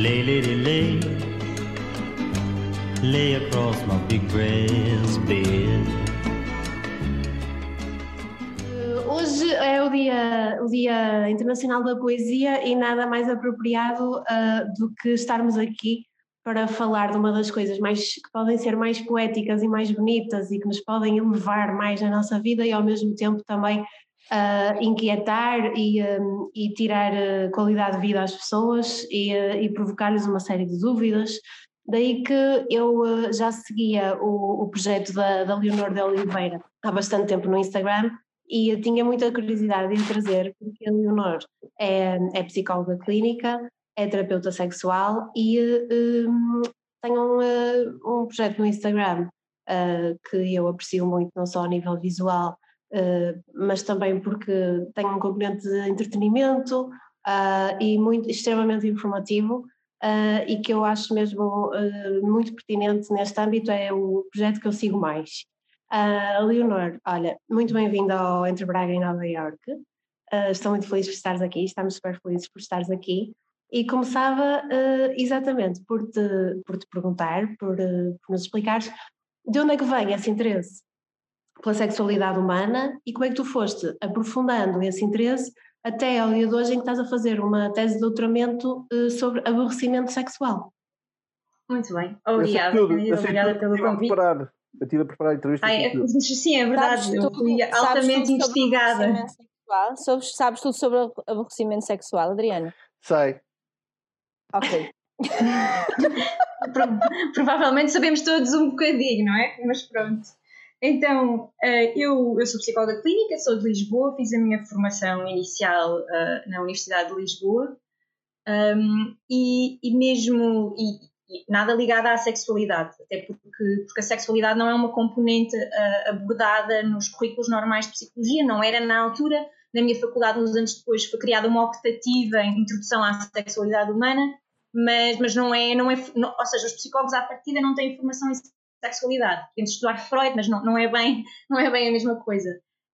Lay, lady, lay. Lay across my big bed. Hoje é o dia, o dia Internacional da Poesia e nada mais apropriado uh, do que estarmos aqui para falar de uma das coisas mais que podem ser mais poéticas e mais bonitas e que nos podem elevar mais na nossa vida e ao mesmo tempo também uh, inquietar e, um, e tirar uh, qualidade de vida às pessoas e, uh, e provocar-lhes uma série de dúvidas. Daí que eu já seguia o, o projeto da, da Leonor de Oliveira há bastante tempo no Instagram e eu tinha muita curiosidade em trazer, porque a Leonor é, é psicóloga clínica, é terapeuta sexual e um, tem um, um projeto no Instagram uh, que eu aprecio muito, não só a nível visual, mas também porque tem um componente de entretenimento uh, e muito, extremamente informativo. e que eu acho mesmo muito pertinente neste âmbito é o projeto que eu sigo mais. Uh, Leonor, olha, muito bem-vinda ao Entre Braga e Nova Iorque. Uh, estou muito feliz por estares aqui, estamos super felizes por estares aqui. E começava uh, exatamente por te, por te perguntar, por, por nos explicares de onde é que vem esse interesse pela sexualidade humana e como é que tu foste aprofundando esse interesse até ao dia de hoje em que estás a fazer uma tese de doutoramento uh, sobre aborrecimento sexual. Muito bem, obrigada. Eu tudo, obrigada pelo convite. Preparar. Eu estive a preparar a entrevista. Ai, é, sim, é verdade. Sabes eu fui altamente investigada. Sabes, sabes tudo sobre aborrecimento sexual, Adriana? Sei. Ok. Provavelmente sabemos todos um bocadinho, não é? Mas pronto. Então, eh, eu, eu sou psicóloga clínica, sou de Lisboa, fiz a minha formação inicial eh, na Universidade de Lisboa um, e, e, mesmo e, e nada ligada à sexualidade, até porque, porque a sexualidade não é uma componente uh, abordada nos currículos normais de psicologia, não era na altura. Na minha faculdade, uns anos depois, foi criada uma optativa em introdução à sexualidade humana, mas, mas não é, não é ou seja, os psicólogos à partida não têm formação em sexualidade. De estudar Freud, mas não, não, é, bem, não é bem a mesma coisa.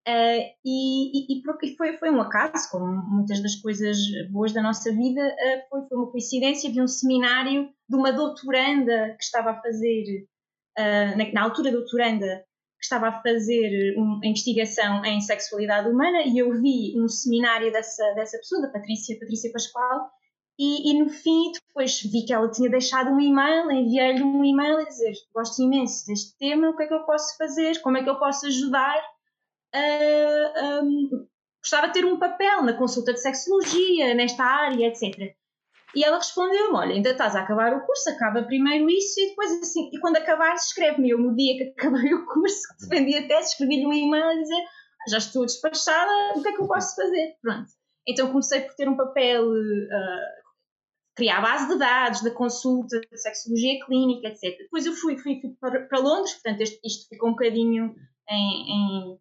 Uh, e, e, e, foi, foi um acaso, como muitas das coisas boas da nossa vida, uh, foi, foi uma coincidência. Havia um seminário de uma doutoranda que estava a fazer, uh, na, na, altura doutoranda, que estava a fazer uma investigação em sexualidade humana, e eu vi um seminário dessa, dessa pessoa, da Patrícia, Patrícia Pascoal, e, e, no fim, depois vi que ela tinha deixado um e-mail, enviei-lhe um e-mail a dizer: Gosto imenso deste tema, o que é que eu posso fazer? Como é que eu posso ajudar? Uh, um, gostava de ter um papel na consulta de sexologia, nesta área, etc. E ela respondeu-me: Olha, ainda estás a acabar o curso, acaba primeiro isso e depois assim, e quando acabares, escreve-me. Eu, no dia que acabei o curso, que defendi a tese, escrevi-lhe um e-mail a dizer: ah, Já estou despachada, o que é que eu posso fazer? Pronto. Então comecei por ter um papel uh, criar a base de dados da consulta de sexologia clínica, etc. Depois eu fui, fui, fui para, para, Londres, portanto este, isto ficou um bocadinho em, em,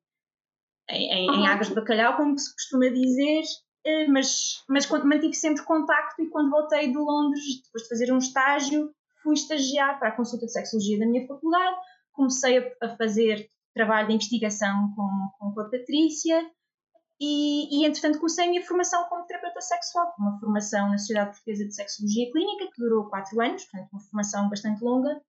em, em, águas de bacalhau, como se costuma dizer, eh, mas, mas mantive sempre contacto e quando voltei de Londres, depois de fazer um estágio, fui estagiar para a consulta de sexologia da minha faculdade, comecei a, a fazer trabalho de investigação com, com a Patrícia, e, e, entretanto, comecei a minha formação como terapeuta sexual, uma formação na Sociedade Portuguesa de Sexologia Clínica, que durou 4 anos, portanto, uma formação bastante longa.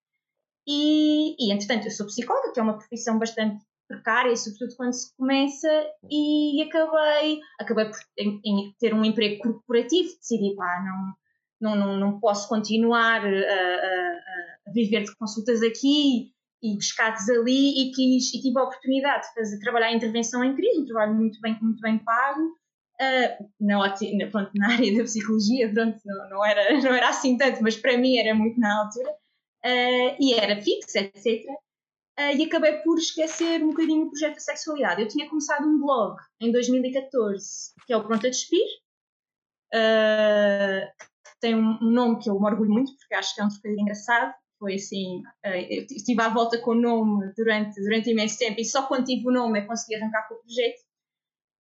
E, e, entretanto, eu sou psicóloga, que é uma profissão bastante precária, sobretudo quando se começa, e acabei, acabei por em, em ter um emprego corporativo, decidi, pá, não, não, não, não posso continuar a, a, a viver de consultas aqui e pescados ali e, quis, e tive a oportunidade de fazer, trabalhar em intervenção em crise, um trabalho muito bem, muito bem pago, uh, na, pronto, na área da psicologia, pronto, não, não, era, não era assim tanto, mas para mim era muito na altura, uh, e era fixo, etc. Uh, e acabei por esquecer um bocadinho o projeto da sexualidade. Eu tinha começado um blog em 2014, que é o Pronto a Despir, tem um, nome que eu me orgulho muito, porque acho que é um trocadilho engraçado, foi assim, eh, eu estive à volta com o nome durante, durante imenso tempo e só quando tive o nome é consegui arrancar com o projeto.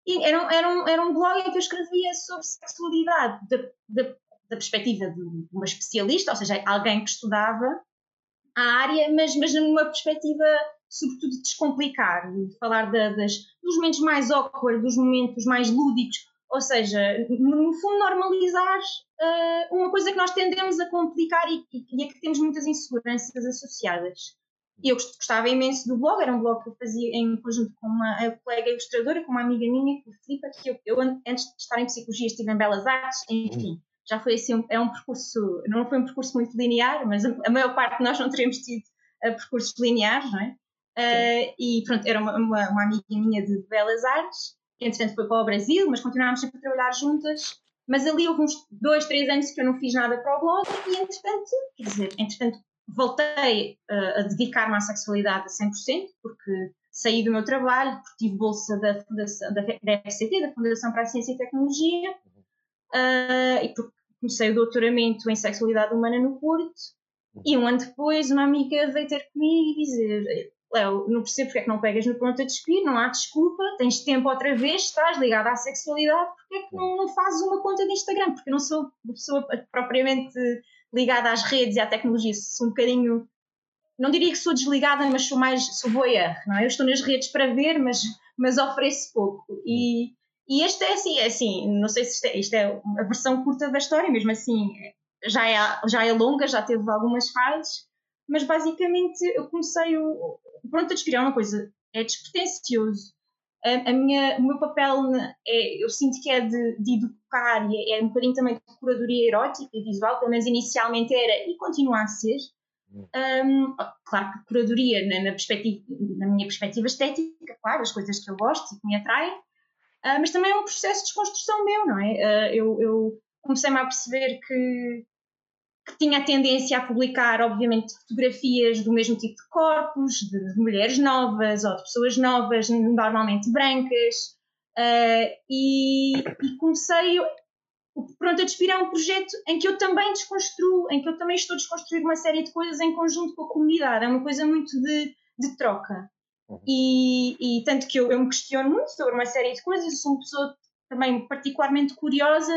E era, era, um, era um blog em que eu escrevia sobre sexualidade da, da, da perspectiva de uma especialista, ou seja, alguém que estudava a área, mas, mas numa perspectiva sobretudo de descomplicar, de falar das, dos momentos mais awkward, dos momentos mais lúdicos, Ou seja, no fundo, normalizar uh, uma coisa que nós tendemos a complicar e, e, a que temos muitas inseguranças associadas. Eu gostava imenso do blog, era um blog que eu fazia em conjunto com uma colega ilustradora, com uma amiga minha, com a Filipa, que eu, eu, antes de estar em psicologia estive em Belas Artes, enfim, já foi assim, é um percurso, não foi um percurso muito linear, mas a, a maior parte de nós não teremos tido uh, percursos lineares, não é? Uh, e pronto, era uma, uma, uma, amiga minha de Belas Artes, que entretanto foi para o Brasil, mas continuámos sempre a trabalhar juntas. Mas ali houve uns dois, três anos que eu não fiz nada para o blog e entretanto, quer dizer, entretanto voltei uh, a dedicar-me à sexualidade a 100%, porque saí do meu trabalho, tive bolsa da, da, da FCT, da Fundação para a Ciência e Tecnologia, uh, e porque comecei o doutoramento em sexualidade humana no Porto, e um ano depois uma amiga veio ter comigo e dizer Léo, não percebo porque é que não pegas no ponto a despir, não há desculpa, tens tempo outra vez, estás ligado à sexualidade, porque é que não, não fazes uma conta de Instagram? Porque eu não sou uma pessoa propriamente ligada às redes e à tecnologia, sou um bocadinho, não diria que sou desligada, mas sou mais, sou voyeur, não é? Eu estou nas redes para ver, mas, mas ofereço pouco. E, e este é assim, é assim, não sei se isto é, isto é a versão curta da história, mesmo assim, já é, já é longa, já teve algumas fases, mas basicamente eu comecei o, pronto a descrever uma coisa, é despretensioso. A, a, minha, o meu papel é, eu sinto que é de, de educar e é, é, um bocadinho também de curadoria erótica e visual, pelo menos inicialmente era e continua a ser. Um, claro que curadoria na, na, perspectiva, na minha perspectiva estética, claro, as coisas que eu gosto e que me atraem, uh, mas também é um processo de desconstrução meu, não é? Uh, eu, eu comecei-me a perceber que que tinha a tendência a publicar, obviamente, fotografias do mesmo tipo de corpos, de, mulheres novas ou de pessoas novas, normalmente brancas, uh, e, e, comecei. Pronto, a Despirar um projeto em que eu também desconstruo, em que eu também estou a desconstruir uma série de coisas em conjunto com a comunidade. É uma coisa muito de, de troca. Uhum. E, e, tanto que eu, eu me questiono muito sobre uma série de coisas, sou uma pessoa também particularmente curiosa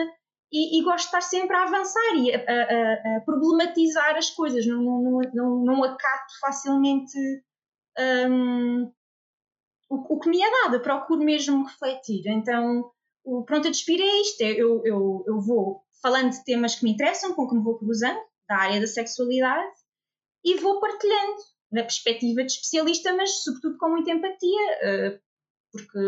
e, e, gosto de estar sempre a avançar e a, a, a problematizar as coisas, não, não, não, não acato facilmente um, o, o, que me é dado, procuro mesmo refletir. Então, o Pronto a Despir é isto: é, eu, eu, eu vou falando de temas que me interessam, com que me vou cruzando, da área da sexualidade, e vou partilhando na perspectiva de especialista, mas sobretudo com muita empatia, uh, porque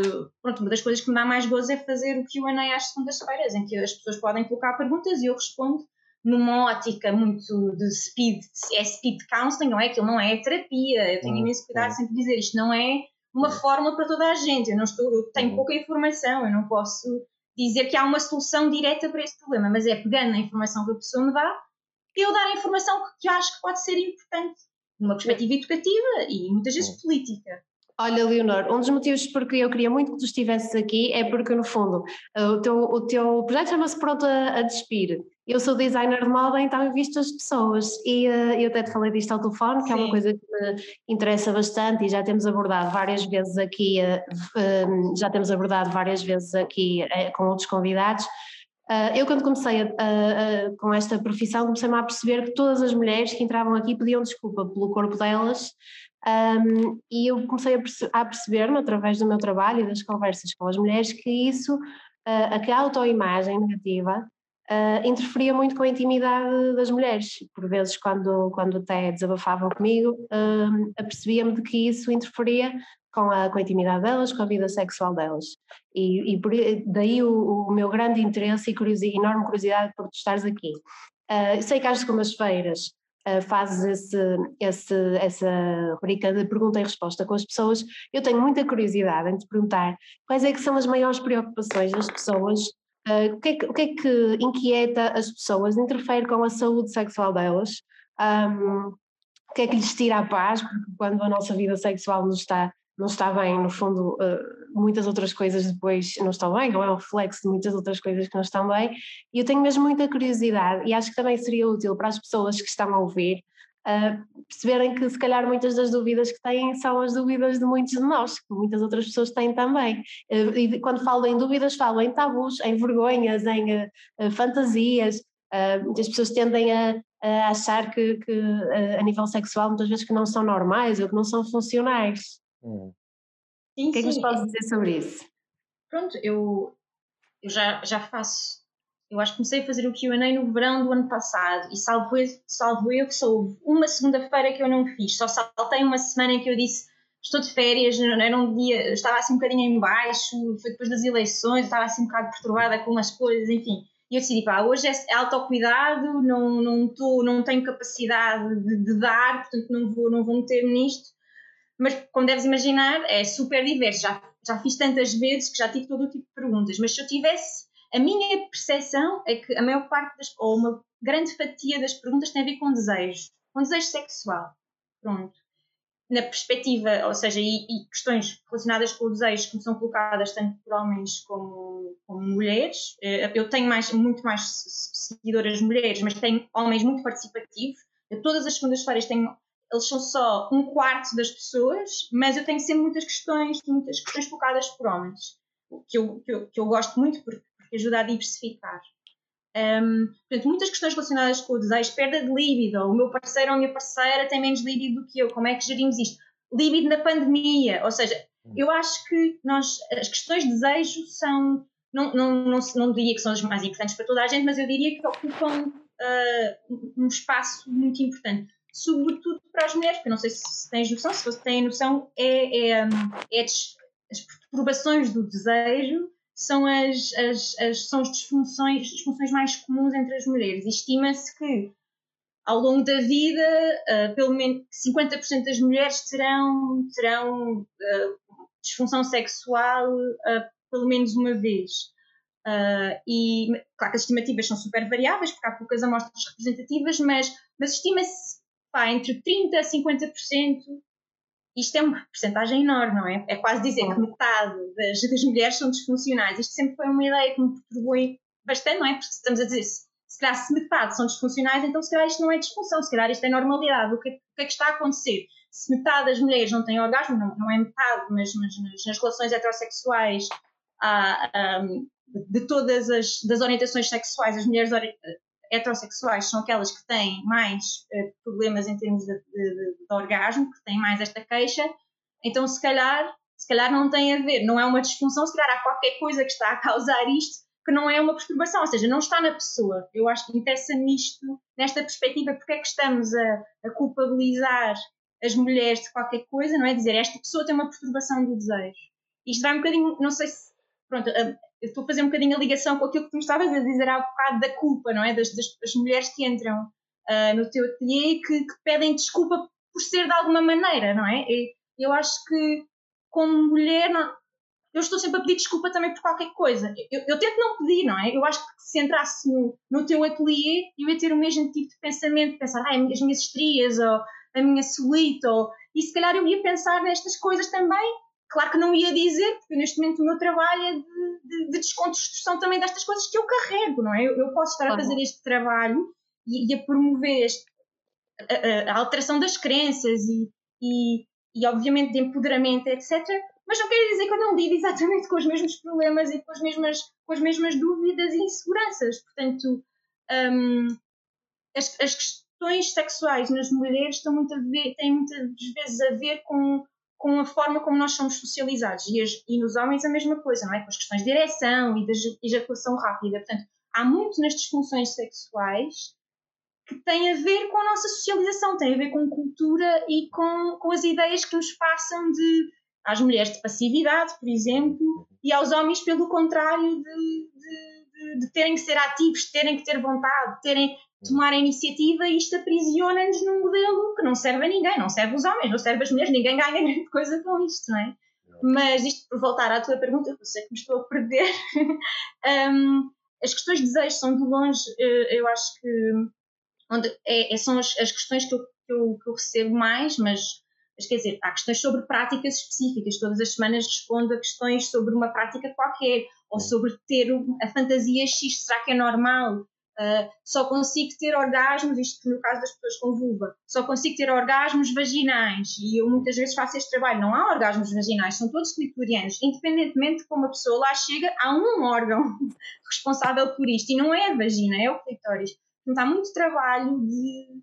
pronto, uma das coisas que me dá mais gozo é fazer o QA às segundas-feiras, em que as pessoas podem colocar perguntas e eu respondo numa ótica muito de speed, é speed counseling, não é? Aquilo não é terapia, eu tenho uhum. imenso cuidado sempre dizer isto não é uma uhum. fórmula para toda a gente, eu, não estou, eu tenho pouca informação, eu não posso dizer que há uma solução direta para esse problema, mas é pegando a informação que a pessoa me dá, eu dar a informação que acho que pode ser importante, numa perspectiva educativa e muitas vezes política. Olha, Leonor, um dos motivos porque eu queria muito que tu estivesses aqui é porque, no fundo, o teu, o teu projeto chama-se Pronto a, a, Despir. Eu sou designer de moda, então eu visto as pessoas e uh, eu até te falei disto ao telefone, que Sim. é uma coisa que me interessa bastante e já temos abordado várias vezes aqui, uh, uh, já temos abordado várias vezes aqui com outros convidados. eu, quando comecei a, a, com esta profissão, comecei-me a perceber que todas as mulheres que entravam aqui pediam desculpa pelo corpo delas um, e eu comecei a, perce a perceber-me, através do meu trabalho e das conversas com as mulheres, que isso, uh, a autoimagem negativa uh, interferia muito com a intimidade das mulheres. Por vezes, quando, quando até desabafavam comigo, uh, apercebia-me de que isso interferia com a, com a intimidade delas, com a vida sexual delas. E, e por, daí o, o, meu grande interesse e curiosidade, enorme curiosidade por tu estares aqui. Uh, sei que às segundas-feiras uh, fazes esse, esse, essa rubrica de pergunta e resposta com as pessoas, eu tenho muita curiosidade em te perguntar quais é que são as maiores preocupações das pessoas, uh, o, que é que, o que é que inquieta as pessoas, interfere com a saúde sexual delas, um, o que é que lhes tira a paz, porque quando a nossa vida sexual nos está não está bem, no fundo, uh, muitas outras coisas depois não estão bem, ou é um reflexo de muitas outras coisas que não estão bem, e eu tenho mesmo muita curiosidade, e acho que também seria útil para as pessoas que estão a ouvir uh, perceberem que se calhar muitas das dúvidas que têm são as dúvidas de muitos de nós, que muitas outras pessoas têm também. Uh, e quando falo em dúvidas, falo em tabus, em vergonhas, em fantasias. muitas pessoas tendem a, a achar que, que a nível sexual muitas vezes que não são normais ou que não são funcionais. Hum. Sim, o que é que nos podes dizer sobre isso? Pronto, eu, eu já, já faço. Eu acho que comecei a fazer o QA no verão do ano passado e salvo, eu- salvo eu que sou uma segunda-feira que eu não fiz. Só saltei uma semana em que eu disse estou de férias, não era um dia, estava assim um bocadinho em baixo, foi depois das eleições, estava assim um bocado perturbada com umas coisas, enfim. E eu decidi, pá, hoje é autocuidado, não, não, tô, não tenho capacidade de, de dar, portanto não vou, não vou meter-me nisto. Mas, como deves imaginar, é super diverso. Já, já fiz tantas vezes que já tive todo o tipo de perguntas. Mas se eu tivesse. A minha percepção é que a maior parte das. ou uma grande fatia das perguntas tem a ver com desejo. Com desejo sexual. Pronto. Na perspectiva, ou seja, e, e questões relacionadas com o desejo que me são colocadas tanto por homens como, como mulheres. Eh, Eu tenho mais, muito mais seguidoras mulheres, mas tenho homens muito participativos. Todas as segundas-feiras tenho eles são só um quarto das pessoas, mas eu tenho sempre muitas questões, muitas questões colocadas por homens, que eu, que eu, que eu gosto muito porque, porque ajuda a diversificar. Um, portanto, muitas questões relacionadas com o desejo, perda de líbido, o meu parceiro ou a minha parceira tem menos líbido do que eu, como é que gerimos isto? Líbido na pandemia, ou seja, eu acho que nós, as questões de desejo são, não, não, não, não diria que são as mais importantes para toda a gente, mas eu diria que ocupam uh, um espaço muito importante sobretudo para as mulheres, porque não sei se tens noção, se você tem noção, é, é, é as, perturbações do desejo são as, as, as, são as disfunções, disfunções mais comuns entre as mulheres. Estima-se que ao longo da vida, uh, pelo menos 50% das mulheres terão, terão uh, disfunção sexual uh, pelo menos uma vez. e claro que as estimativas são super variáveis, porque há poucas amostras representativas, mas, mas estima-se pá, entre 30% a 50%, isto é uma porcentagem enorme, não é? É quase dizer que metade das, das, mulheres são disfuncionais. Isto sempre foi uma ideia que me perturbou bastante, não é? Porque estamos a dizer, se, se calhar se metade são disfuncionais, então se calhar isto não é disfunção, se calhar isto é normalidade. O que, o que é que está a acontecer? Se metade das mulheres não têm orgasmo, não, não é metade, mas, mas nas, nas relações heterossexuais há, um, de todas as das orientações sexuais, as mulheres heterossexuais são aquelas que têm mais uh, problemas em termos de, de, de, orgasmo, que têm mais esta queixa, então se calhar, se calhar não tem a ver, não é uma disfunção, se calhar há qualquer coisa que está a causar isto que não é uma perturbação, ou seja, não está na pessoa. Eu acho que interessa nisto, nesta perspectiva, porque é que estamos a, a culpabilizar as mulheres de qualquer coisa, não é? Dizer, esta pessoa tem uma perturbação do desejo. Isto vai um bocadinho, não sei se, pronto, eu estou a fazer um bocadinho a ligação com aquilo que tu me estavas a dizer há bocado da culpa, não é? Das, das, das mulheres que entram uh, no teu ateliê e que, que, pedem desculpa por ser de alguma maneira, não é? E, eu acho que, como mulher, não, eu estou sempre a pedir desculpa também por qualquer coisa. Eu, eu, tento não pedir, não é? Eu acho que se entrasse no, no teu ateliê, eu ia ter o mesmo tipo de pensamento, pensar, ah, as minhas estrias, ou a minha celulite, ou... e se calhar eu ia pensar nestas coisas também, Claro que não ia dizer, porque neste momento o meu trabalho é de, de, de desconstrução também destas coisas que eu carrego, não é? Eu, eu posso estar a fazer este trabalho e, e a promover este, a, a, a, alteração das crenças e, e, e, obviamente, de empoderamento, etc. Mas não quer dizer que eu não lido exatamente com os mesmos problemas e com as mesmas, com as mesmas dúvidas e inseguranças. Portanto, um, as, as questões sexuais nas mulheres estão muito a ver, têm muitas vezes a ver com com a forma como nós somos socializados. E, as, e, nos homens a mesma coisa, não é? Com as questões de ereção e de ejaculação rápida. Portanto, há muito nas disfunções sexuais que tem a ver com a nossa socialização, tem a ver com cultura e com, com as ideias que nos passam de às mulheres de passividade, por exemplo, e aos homens, pelo contrário, de, de, de, de terem que ser ativos, terem que ter vontade, de terem tomar a iniciativa e isto aprisiona-nos num modelo que não serve a ninguém, não serve os homens, não serve as mulheres, ninguém ganha grande coisa com isto, não é? Mas isto, por voltar à tua pergunta, eu sei que me estou a perder, um, as questões de desejo são de longe, eh, eu acho que onde é, é, são as, as questões que eu, que, eu, que eu recebo mais, mas, mas quer dizer, há questões sobre práticas específicas, todas as semanas respondo a questões sobre uma prática qualquer, ou sobre ter a fantasia X, será que é normal? Uh, só consigo ter orgasmos, isto no caso das pessoas com vulva, só consigo ter orgasmos vaginais. E eu muitas vezes faço este trabalho, não há orgasmos vaginais, são todos clitorianos, independentemente de como a pessoa lá chega, há um órgão responsável por isto. E não é a vagina, é o clitóris. Portanto, há muito trabalho de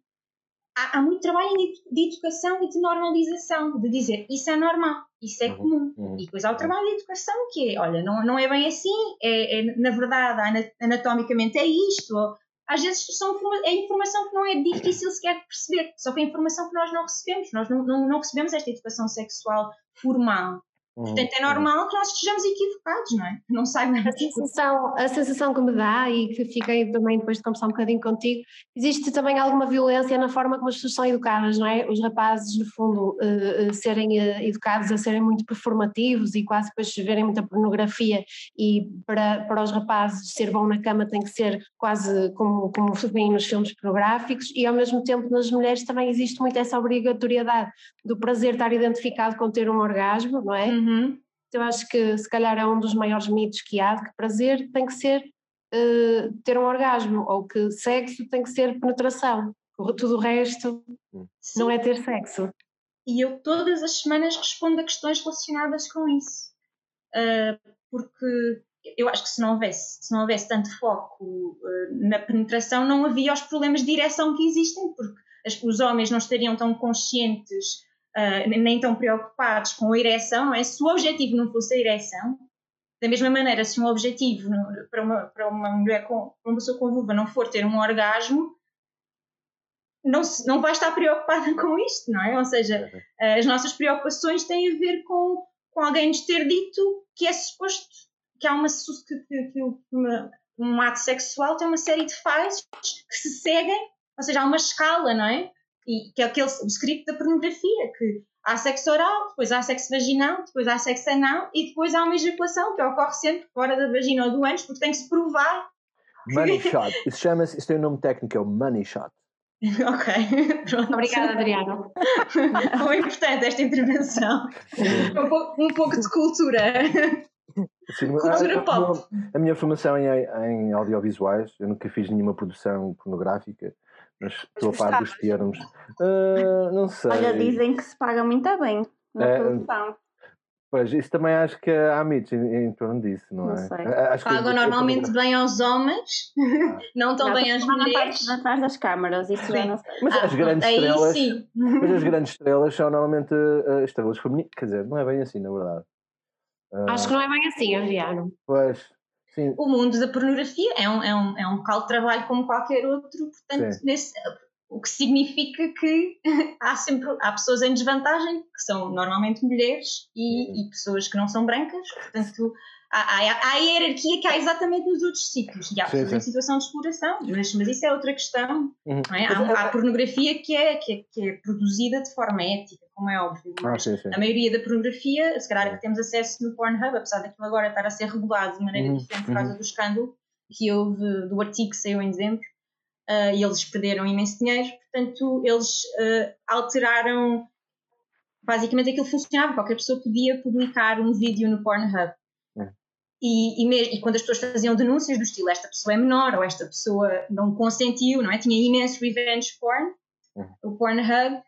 há, há muito trabalho de educação e de normalização, de dizer isso é normal, isso é Uhum, comum. uhum. E depois há o trabalho de educação que é, olha, não, não é bem assim, é, é, na verdade, ana- anatomicamente é isto. ou- às vezes são, é informação que não é difícil sequer de perceber, só que é informação que nós não recebemos, nós não, não, não recebemos esta educação sexual formal. Uhum, Portanto, é normal que nós estejamos equivocados, não é? Não saibamos. A sensação, a sensação que me dá e que fiquei também depois de conversar um bocadinho contigo, existe também alguma violência na forma como as pessoas são educadas, não é? Os rapazes, no fundo, eh, eh, serem eh, educados a serem muito performativos e quase depois verem muita pornografia e para, para os rapazes ser bom na cama tem que ser quase como, como se vê nos filmes pornográficos e ao mesmo tempo nas mulheres também existe muito essa obrigatoriedade do prazer estar identificado com ter um orgasmo, não é? Uhum. Eu acho que se calhar é um dos maiores mitos que há, de que prazer tem que ser eh, ter um orgasmo, ou que sexo tem que ser penetração. Tudo o resto Sim. não é ter sexo. E eu todas as semanas respondo a questões relacionadas com isso. Ah, porque eu acho que se não houvesse, se não houvesse tanto foco ah, na penetração, não havia os problemas de direção que existem, porque as- os homens não estariam tão conscientes ah, nem- tão preocupados com a ereção, é? Se o objetivo não fosse a ereção, da mesma maneira, se um objetivo para uma, para uma mulher com para uma pessoa com vulva não for ter um orgasmo, não, se- não vai estar preocupada com isto, não é? Ou seja, as nossas preocupações têm a ver com, com alguém nos ter dito que é suposto que há uma que- que uma- um ato sexual tem uma série de fases que se seguem, ou seja, há uma escala, não é? E que é aquele o script da pornografia, que há sexo oral, depois há sexo vaginal, depois há sexo anal e depois há uma ejaculação que ocorre sempre fora da vagina ou do ânus, porque tem que se provar. Money shot. Isso chama-se, isso tem um nome técnico, é o money shot. ok, pronto. Obrigada, Adriano. Foi importante esta intervenção. Um pouco, um pouco de cultura. Assim, Cultura a, pop. a minha formação em, em audiovisuais, eu nunca fiz nenhuma produção pornográfica, mas estou a par dos termos. Ah, não sei. Olha, dizem que se paga muito bem na É, produção. Pois, isso também acho que há mitos em, em torno disso, não, Não é? sei. A- acho que- Pagam normalmente bem aos homens, não tão Não, bem às mulheres. atrás das câmaras, isso já Sim. não sei. Mas Ah, as grandes aí estrelas. sim. Mas as grandes estrelas são normalmente ah, estrelas femininas. Quer dizer, não é bem assim, na verdade. Ah, Acho que não é bem assim, Adriano. Pois, sim. O mundo da pornografia é um, é, um, é um local de trabalho como qualquer outro, portanto, nesse- o que significa que há sempre há pessoas em desvantagem, que são normalmente mulheres e, e pessoas que não são brancas, portanto, há, há, há a hierarquia que há exatamente nos outros sítios e há Sim, pessoas em sim. situação de exploração, mas, mas isso é outra questão. Uhum. não é? Há, ah, há pornografia que é, que, é, que é produzida de forma ética, como é óbvio, Ah, mas sim, sim. a maioria da pornografia, se calhar é que temos acesso no Pornhub, apesar daquilo agora estar a ser regulado de maneira Uhum, diferente por causa do escândalo que houve do artigo que saiu em dezembro, ah, e eles perderam imenso dinheiro, portanto, eles ah, alteraram. Basicamente aquilo funcionava, qualquer pessoa podia publicar um vídeo no Pornhub. É. E, e, e quando as pessoas faziam denúncias do estilo esta pessoa é menor ou esta pessoa não consentiu, não é? Tinha imenso revenge porn, Uhum. o Pornhub,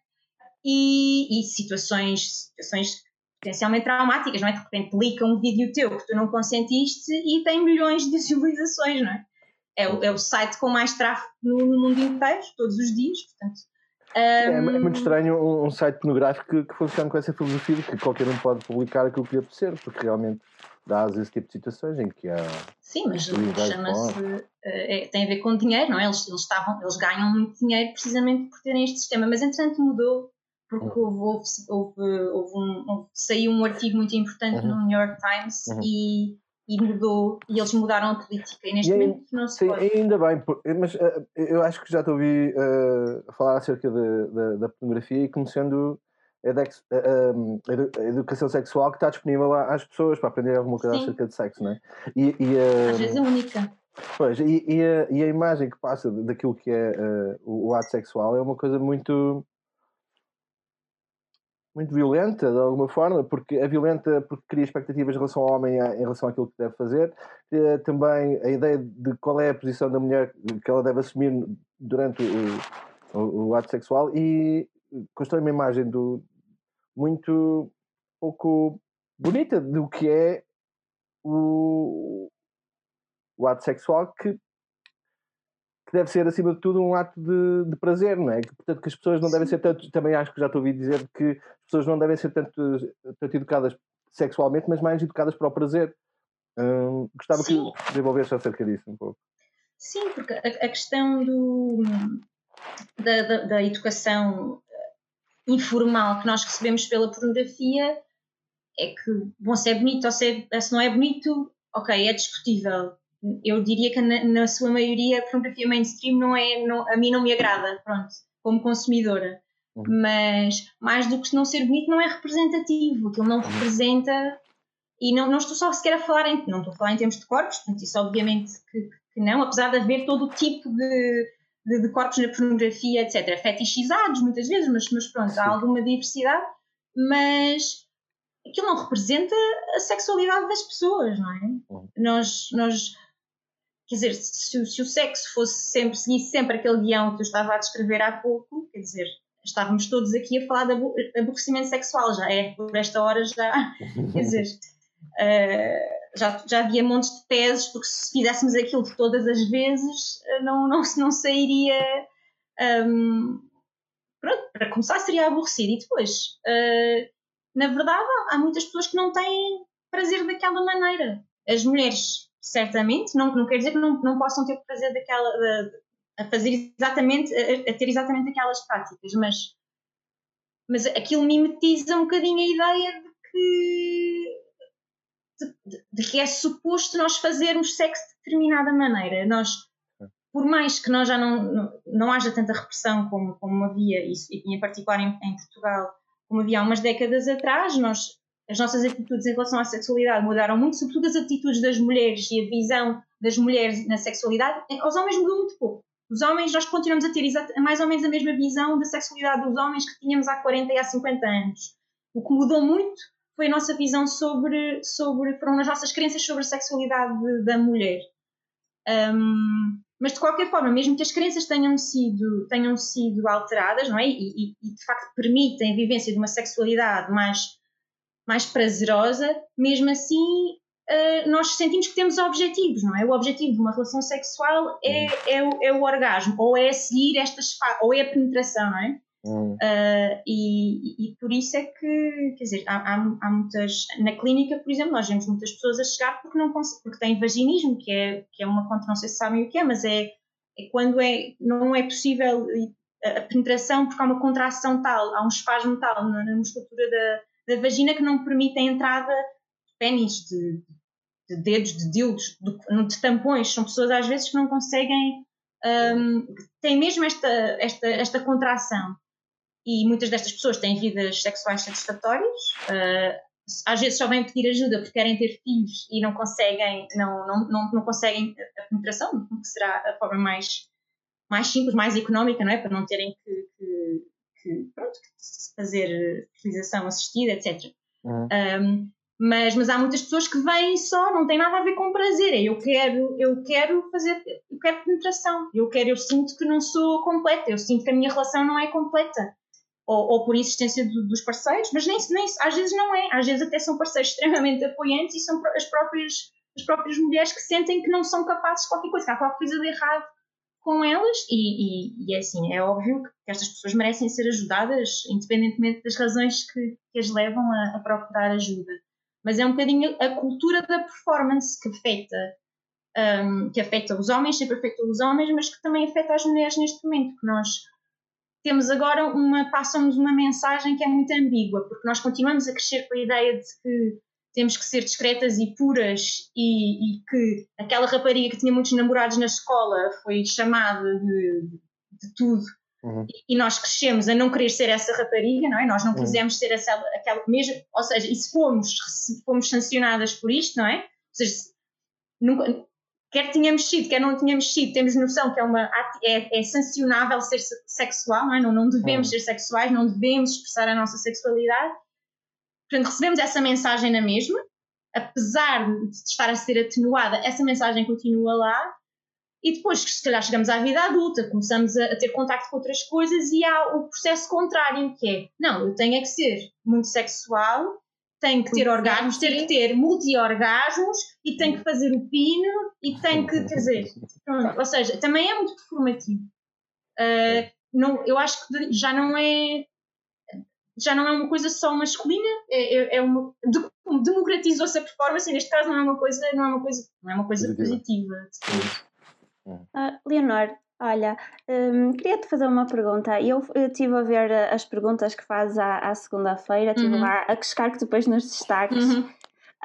e, e situações, situações potencialmente traumáticas, não é? De repente publica um vídeo teu que tu não consentiste e tem milhões de visualizações, não é? É o, é o site com mais tráfego no, no mundo inteiro, todos os dias, portanto. É, é hum, muito estranho um, um site pornográfico que, que funcione com essa filosofia de que qualquer um pode publicar aquilo que lhe apetecer, porque realmente dá às esse tipo de situações em que há. Sim, mas chama-se. eh, é- tem a ver com dinheiro, não é? Eles, eles, estavam, eles ganham muito dinheiro precisamente por terem este sistema, mas entretanto mudou, porque houve, houve, houve, houve um, houve- saiu um artigo muito importante Uhum. no New York Times Uhum. e, e mudou, e eles mudaram a política, e neste E momento não se Sim, pode. ainda bem, mas eh, eu acho que já te ouvi eh, falar acerca de- de- da pornografia e como sendo a, educação sexual que está disponível às pessoas para aprender alguma coisa Sim. acerca de sexo, não é? E, e, eh, Às vezes é única. Pois, e, e a, e a imagem que passa daquilo que é eh, o, o ato sexual é uma coisa muito muito violenta de alguma forma, porque é violenta porque cria expectativas em relação ao homem a- em relação àquilo que deve fazer, cria também a ideia de qual é a posição da mulher que ela deve assumir durante o, o, o ato sexual e constrói uma imagem do muito pouco bonita do que é o, o ato sexual que, que deve ser, acima de tudo, um ato de, de prazer, não é? Que, portanto, que as pessoas não devem ser tanto, também acho que já te ouvi dizer que as pessoas não devem ser tanto, tanto educadas sexualmente, mas mais educadas para o prazer. Hum, gostava Sim. que desenvolvesse acerca disso um pouco. Sim, porque a, a questão do, da, da, da educação eh, informal que nós recebemos pela pornografia é que, bom, se é bonito ou se, é, se não é bonito, ok, é discutível. Eu diria que na, na sua maioria a pornografia mainstream não é, não, a mim não me agrada, pronto, como consumidora. Uhum. Mas mais do que não ser bonito, não é representativo, aquilo não representa. E não, não estou só sequer a falar em, não estou a falar em termos de corpos, portanto, isso obviamente que, que não, apesar de haver todo o tipo de, de, de corpos na pornografia, etc. Fetichizados muitas vezes, mas, mas pronto, há alguma diversidade, mas aquilo não representa a sexualidade das pessoas, não é? Uhum. Nós, nós, quer dizer, se, se o sexo fosse sempre, seguisse sempre aquele guião que eu estava a descrever há pouco, quer dizer, estávamos todos aqui a falar de abo- aborrecimento sexual, já é, por esta hora já, quer dizer, eh, já, já havia montes de teses, porque se fizéssemos aquilo todas as vezes, eh, não, não, não sairia. hum, pronto, para começar seria aborrecido. E depois, eh, na verdade, há muitas pessoas que não têm prazer daquela maneira. As mulheres, certamente, não, não quer dizer que não, não possam ter prazer daquela. da- a fazer exatamente, a, a ter exatamente aquelas práticas, mas, mas aquilo mimetiza um bocadinho a ideia de que de, de- que é suposto nós fazermos sexo de determinada maneira. Nós, por mais que nós já não, não, não haja tanta repressão como, como havia, e em particular em, em Portugal, como havia há umas décadas atrás, nós, as nossas atitudes em relação à sexualidade mudaram muito, sobretudo as atitudes das mulheres e a visão das mulheres na sexualidade. Os homens mudou muito pouco. Os homens, nós continuamos a ter mais ou menos a mesma visão da sexualidade dos homens que tínhamos há 40 e há 50 anos. O que mudou muito foi a nossa visão sobre, sobre foram as nossas crenças sobre a sexualidade de- da mulher. Um, mas de qualquer forma, mesmo que as crenças tenham sido, tenham sido alteradas, não é? E, e- e, de facto permitem a vivência de uma sexualidade mais, mais prazerosa, mesmo assim uh, nós sentimos que temos objetivos, não é? O objetivo de uma relação sexual é, é, o, é o orgasmo, ou é seguir estas ou é a penetração, não é? Hum, Uh, e, e- por isso é que, quer dizer, há, há, há muitas. Na clínica, por exemplo, nós vemos muitas pessoas a chegar porque, não, cons- porque têm vaginismo, que é, que é uma contra, não sei se sabem o que é, mas é, é quando é, não é possível a, a penetração porque há uma contração tal, há um espasmo tal na, na musculatura da, da vagina que não permite a entrada de pênis, de, de dedos, de dildos, de, de tampões. São pessoas às vezes que não conseguem. Um, têm mesmo esta, esta, esta contração e muitas destas pessoas têm vidas sexuais satisfatórias. Uh, às vezes só vêm pedir ajuda porque querem ter filhos e não conseguem, não, não, não, não conseguem a penetração, que será a forma mais, mais simples, mais económica, não é? Para não terem que, que, que, pronto, que fazer fertilização assistida, etc. Uhum. Um, mas, mas há muitas pessoas que vêm só, não tem nada a ver com prazer. É eu quero, eu quero fazer, eu quero penetração. Eu quero, eu sinto que não sou completa. Eu sinto que a minha relação não é completa ou, ou por insistência do, dos parceiros, mas nem, nem, às vezes não é, às vezes até são parceiros extremamente apoiantes e são as próprias, as próprias mulheres que sentem que não são capazes de qualquer coisa, que há qualquer coisa de errado com elas e, e, e é assim, é óbvio que estas pessoas merecem ser ajudadas independentemente das razões que, que as levam a, a procurar ajuda. Mas é um bocadinho a cultura da performance que afeta, um, que afeta os homens, sempre afeta os homens, mas que também afeta as mulheres neste momento, que nós temos agora uma, passam-nos uma mensagem que é muito ambígua, porque nós continuamos a crescer com a ideia de que temos que ser discretas e puras e, e que aquela rapariga que tinha muitos namorados na escola foi chamada de, de tudo Uhum. e, e nós crescemos a não querer ser essa rapariga, não é? Nós não Uhum. quisemos ser essa, aquela mesmo, ou seja, e se fomos, se fomos sancionadas por isto, não é? Ou seja, se- nunca, quer tínhamos sido, quer não tínhamos sido, temos noção que é, uma, é, é sancionável ser se- sexual, não é? Não, não devemos Uhum. ser sexuais, não devemos expressar a nossa sexualidade. Portanto, recebemos essa mensagem na mesma, apesar de estar a ser atenuada, essa mensagem continua lá. E depois, que se calhar, chegamos à vida adulta, começamos a, a ter contacto com outras coisas e há o processo contrário, que é, não, eu tenho é que ser muito sexual tem que ter orgasmos, tem que ter multi-orgasmos e tem que fazer o pino e tem que, quer dizer, pronto, ou seja, também é muito performativo. Uh, não, eu acho que já não é já não é uma coisa só masculina, é, é, é uma democratizou-se a performance e neste caso não é uma coisa não é uma coisa não é uma coisa positiva. Uh, Leonor, olha, um, queria-te fazer uma pergunta. Eu estive a ver as perguntas que fazes à, à segunda-feira, estive uhum. lá a que depois nos destaques. Uhum.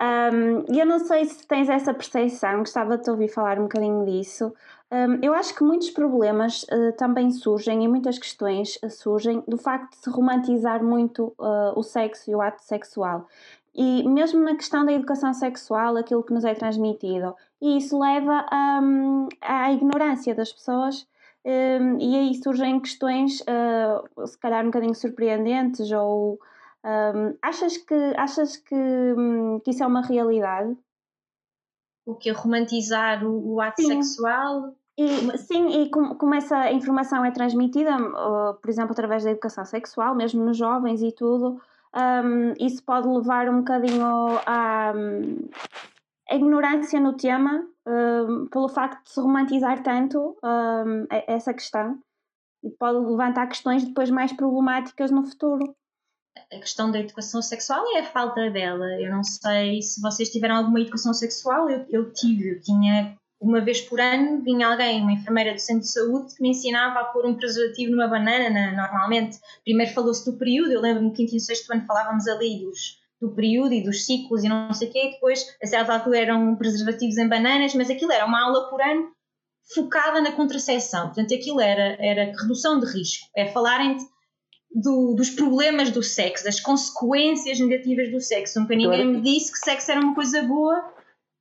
Um, eu não sei se tens essa percepção, gostava de te ouvir falar um bocadinho disso. Um, eu acho que muitos problemas uh, também surgem e muitas questões uh, surgem do facto de se romantizar muito uh, o sexo e o ato sexual. E mesmo na questão da educação sexual, aquilo que nos é transmitido. E isso leva um, à ignorância das pessoas um, e aí surgem questões, se calhar um bocadinho surpreendentes ou um, achas que, achas que, hum, que isso é uma realidade? O que romantizar o, o ato sim. sexual? E, sim, e como, essa informação é transmitida, uh, por exemplo, através da educação sexual, mesmo nos jovens e tudo, um, isso pode levar um bocadinho à, hum, ignorância no tema, um, pelo facto de se romantizar tanto um, essa questão, e pode levantar questões depois mais problemáticas no futuro a questão da educação sexual é a falta dela. Eu não sei se vocês tiveram alguma educação sexual, eu, eu tive. Eu tinha, uma vez por ano, vinha alguém, uma enfermeira do centro de saúde, que me ensinava a pôr um preservativo numa banana, normalmente. Primeiro falou-se do período, eu lembro-me que quinto e sexto ano falávamos ali dos, do período e dos ciclos e não sei o quê, depois, a certa altura, eram preservativos em bananas, mas aquilo era uma aula por ano focada na contracepção. Portanto, aquilo era, era redução de risco, é falarem do, dos problemas do sexo, das consequências negativas do sexo. Nunca então ninguém me disse que sexo era uma coisa boa,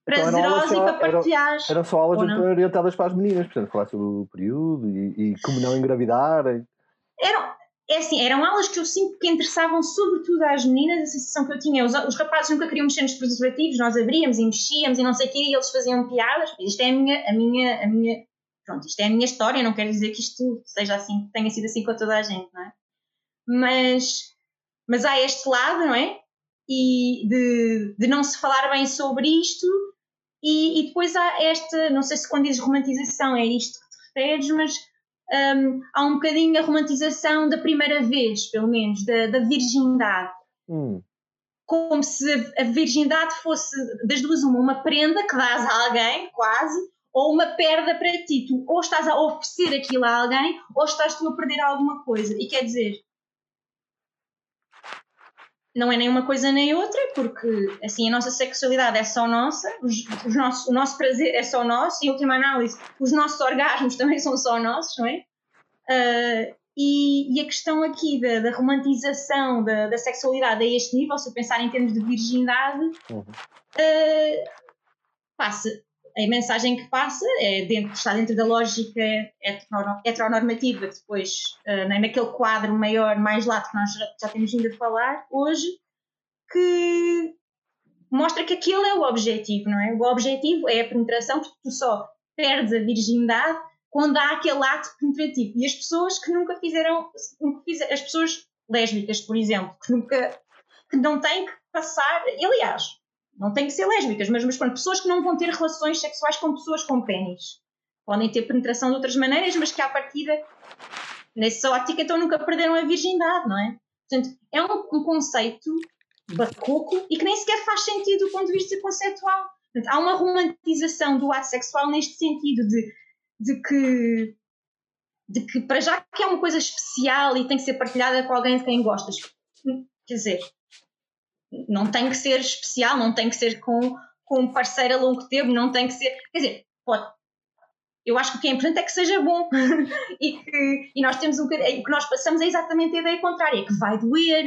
prazerosa então e para partilhar. Eram, eram só aulas orientadas para as meninas, portanto, falar sobre o período e, e como não engravidarem. Eram, é assim, eram aulas que eu sinto que interessavam sobretudo às meninas, a sensação que eu tinha. Os, os rapazes nunca queriam mexer nos preservativos, nós abríamos e mexíamos e não sei o quê, e eles faziam piadas. Isto é a minha, a minha, a minha, pronto, isto é a minha história, não quer dizer que isto seja assim, tenha sido assim com toda a gente, não é? mas, mas há este lado, não é? E de, de não se falar bem sobre isto, e, e depois há esta, não sei se quando dizes romantização é isto que te referes, mas um, há um bocadinho a romantização da primeira vez, pelo menos, da, da virgindade. Hum. Como se a virgindade fosse, das duas, uma, uma prenda que dás a alguém, quase, ou uma perda para ti. Tu ou estás a oferecer aquilo a alguém, ou estás tu a perder alguma coisa. E quer dizer, não é nem uma coisa nem outra, porque assim a nossa sexualidade é só nossa, os, os nossos, o nosso prazer é só nosso, e última análise, os nossos orgasmos também são só nossos, não é? Uh, e, e, a questão aqui da, da romantização da, da, sexualidade a este nível, se eu pensar em termos de virgindade, uhum. uh, passa, a mensagem que passa é dentro, está dentro da lógica heteronormativa, que depois, uh, naquele quadro maior, mais lato que nós já, temos vindo a falar hoje, que mostra que aquilo é o objetivo, não é? O objetivo é a penetração, porque tu só perdes a virgindade quando há aquele ato penetrativo. E as pessoas que nunca fizeram as pessoas lésbicas, por exemplo, que nunca, que não têm que passar, aliás, não tem que ser lésbicas, mas, mas pronto, pessoas que não vão ter relações sexuais com pessoas com pênis. Podem ter penetração de outras maneiras, mas que à partida, nessa ótica, então nunca perderam a virgindade, não é? Portanto, é um, um conceito bacoco e que nem sequer faz sentido do ponto de vista conceptual. Portanto, há uma romantização do ato sexual neste sentido de, de que de que para já que é uma coisa especial e tem que ser partilhada com alguém de quem gostas. Quer dizer, não tem que ser especial, não tem que ser com, com um parceiro a longo tempo, não tem que ser. Quer dizer, pode. Eu acho que o que é importante é que seja bom e que e nós temos um o que nós passamos é exatamente a ideia contrária, que vai doer,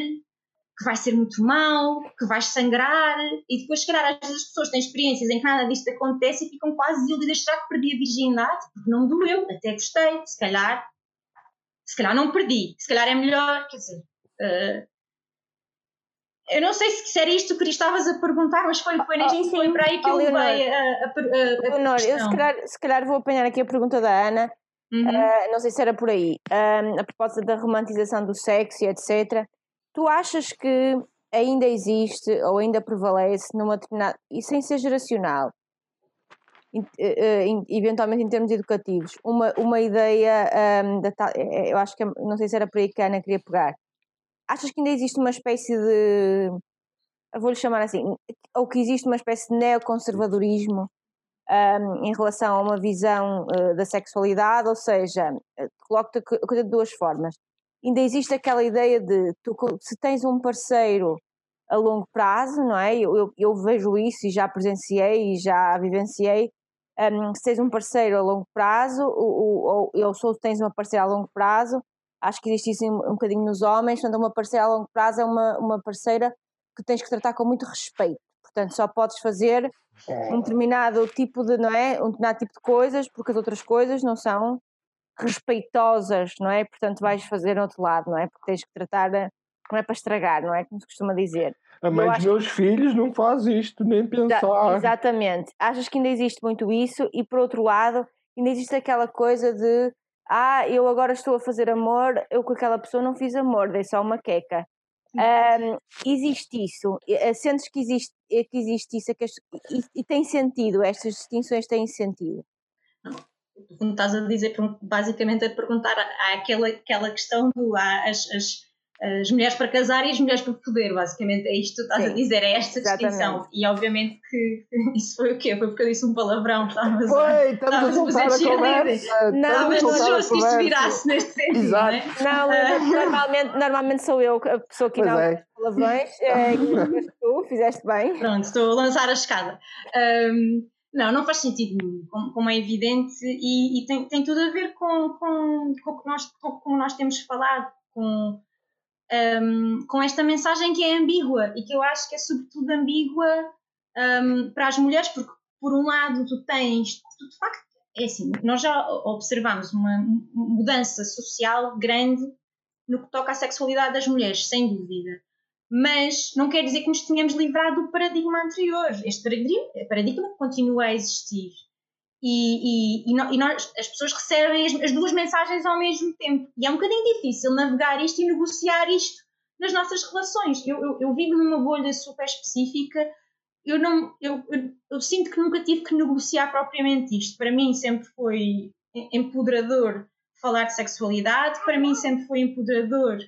que vai ser muito mal, que vais sangrar e depois se calhar às vezes as pessoas têm experiências em que nada disto acontece e ficam quase desiludidas, será que perdi a virgindade? Porque não doeu, até gostei, se calhar se calhar não perdi, se calhar é melhor, quer dizer, uh, eu não sei se era isto que estavas a perguntar, mas foi, foi, oh, sim, foi para aí que oh, eu levei a, a, a, a Leonor, eu se calhar, se calhar vou apanhar aqui a pergunta da Ana. Uhum. Uh, não sei se era por aí. Uh, a propósito da romantização do sexo e etc. Tu achas que ainda existe ou ainda prevalece numa determinada. e sem ser geracional, eventualmente em termos educativos, uma, uma ideia um, da tal, eh, eu acho que não sei se era por aí que a Ana queria pegar. Achas que ainda existe uma espécie de vou-lhe chamar assim, ou que existe uma espécie de neoconservadorismo um, em relação a uma visão uh, da sexualidade, ou seja, coloco-te a coisa de duas formas. Ainda existe aquela ideia de tu, se tens um parceiro a longo prazo, não é? Eu, eu, eu vejo isso e já presenciei e já vivenciei um, se tens um parceiro a longo prazo, ou, ou, ou sou tens uma parceira a longo prazo, acho que existe isso um, um bocadinho nos homens, portanto uma parceira a longo prazo é uma, uma parceira que tens que tratar com muito respeito, portanto só podes fazer um determinado tipo de, não é, um determinado tipo de coisas, porque as outras coisas não são respeitosas, não é? Portanto vais fazer outro lado, não é? Porque tens que tratar, não é para estragar, não é? Como se costuma dizer. A mãe dos meus que... filhos não faz isto, nem pensar. Exatamente. Achas que ainda existe muito isso e, por outro lado, ainda existe aquela coisa de ah, eu agora estou a fazer amor, eu com aquela pessoa não fiz amor, dei só uma queca. Um, existe isso? Eh, sentes que existe, eh, que existe isso? Que e, e, tem sentido? Estas distinções têm sentido? Como estás a dizer, basicamente a perguntar àquela aquela questão do as, as as mulheres para casar e as mulheres para poder, basicamente é isto que tu estás Sim, a dizer, é esta distinção. E obviamente que isso foi o quê? Foi porque eu disse um palavrão, estavas Foi, estamos a voltar a conversa. Não, mas justo que isto virasse neste sentido, Exato. não é? Não, normalmente, normalmente sou eu a pessoa que não é. palavrões, é, e tu fizeste bem. Pronto, estou a lançar a escada. Um, não, não faz sentido nenhum, como, é evidente, e, e, tem, tem tudo a ver com, com, com, nós, com, como nós temos falado, com um, com esta mensagem que é ambígua e que eu acho que é sobretudo ambígua um, para as mulheres, porque por um lado tu tens, tu, de facto, é assim, nós já observamos uma mudança social grande no que toca à sexualidade das mulheres, sem dúvida. Mas não quer dizer que nos tenhamos livrado do paradigma anterior. Este paradigma, paradigma continua a existir e, e, e, nós, as pessoas recebem as, as, duas mensagens ao mesmo tempo. E é um bocadinho difícil navegar isto e negociar isto nas nossas relações. Eu, eu, eu vivo numa bolha super específica, eu, não, eu, eu, eu, sinto que nunca tive que negociar propriamente isto. Para mim sempre foi empoderador falar de sexualidade, para mim sempre foi empoderador.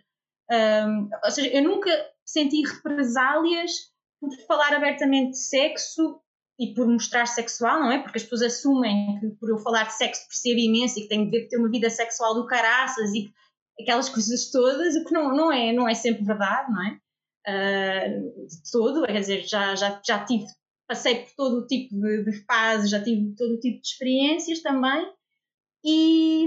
Um, ou seja, eu nunca senti represálias por falar abertamente de sexo e por mostrar sexual, não é? Porque as pessoas assumem que por eu falar de sexo percebo imenso e que tenho de ter uma vida sexual do caraças e aquelas coisas todas, o que não, não, é, não é sempre verdade, não é? Uh, de todo, quer dizer, já, já, já tive, passei por todo o tipo de, de fases, já tive todo o tipo de experiências também e,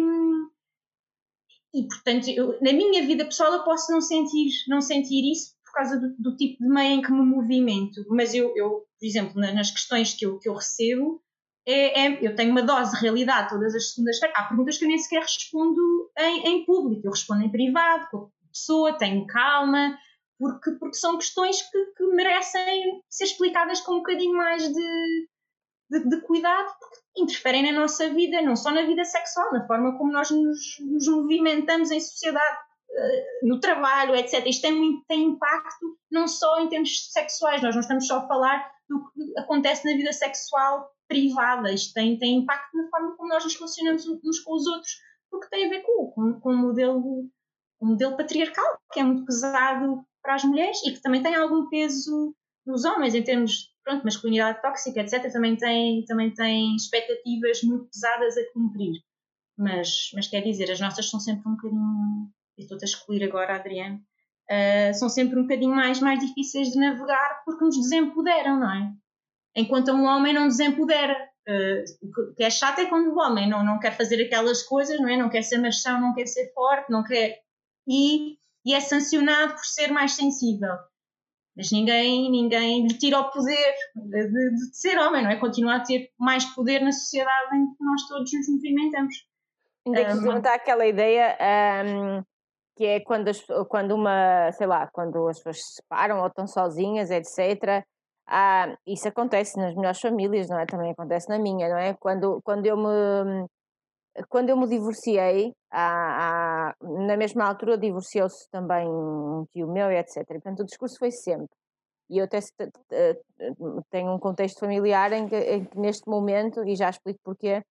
e portanto, eu, na minha vida pessoal eu posso não sentir, não sentir isso por causa do, do, tipo de meio em que me movimento, mas eu, eu por exemplo, nas questões que eu, que eu recebo, é, é, eu tenho uma dose de realidade todas as segundas-feiras. Há perguntas que eu nem sequer respondo em, em, público, eu respondo em privado, com a pessoa, tenho calma, porque, porque são questões que, que merecem ser explicadas com um bocadinho mais de, de, de, cuidado, porque interferem na nossa vida, não só na vida sexual, na forma como nós nos, nos movimentamos em sociedade no trabalho, etc. Isto tem, tem impacto não só em termos sexuais, nós não estamos só a falar do que acontece na vida sexual privada, isto tem, tem impacto na forma como nós nos relacionamos uns com os outros, porque tem a ver com, com, com o modelo, um modelo patriarcal, que é muito pesado para as mulheres e que também tem algum peso nos homens, em termos pronto, masculinidade tóxica, etc., também tem, também tem expectativas muito pesadas a cumprir. Mas, mas quer dizer, as nossas são sempre um bocadinho e estou-te a excluir agora, Adriano, uh, são sempre um bocadinho mais, mais difíceis de navegar porque nos desempoderam, não é? Enquanto um homem não desempodera. Uh, o que é chato é quando o homem não, não quer fazer aquelas coisas, não é? Não quer ser machão, não quer ser forte, não quer. E, e é sancionado por ser mais sensível. Mas ninguém, ninguém lhe tira o poder de, de, de, ser homem, não é? Continua a ter mais poder na sociedade em que nós todos nos movimentamos. Ainda que um, aquela ideia um, que é quando, as, quando uma, sei lá, quando as pessoas se separam ou estão sozinhas, etc. Ah, isso acontece nas melhores famílias, não é? Também acontece na minha, não é? Quando, quando eu me quando eu me divorciei, há, na mesma altura divorciou-se também um tio meu etc. Portanto, o discurso foi sempre. E eu até tenho um contexto familiar em que, em que, neste momento, e já explico porquê,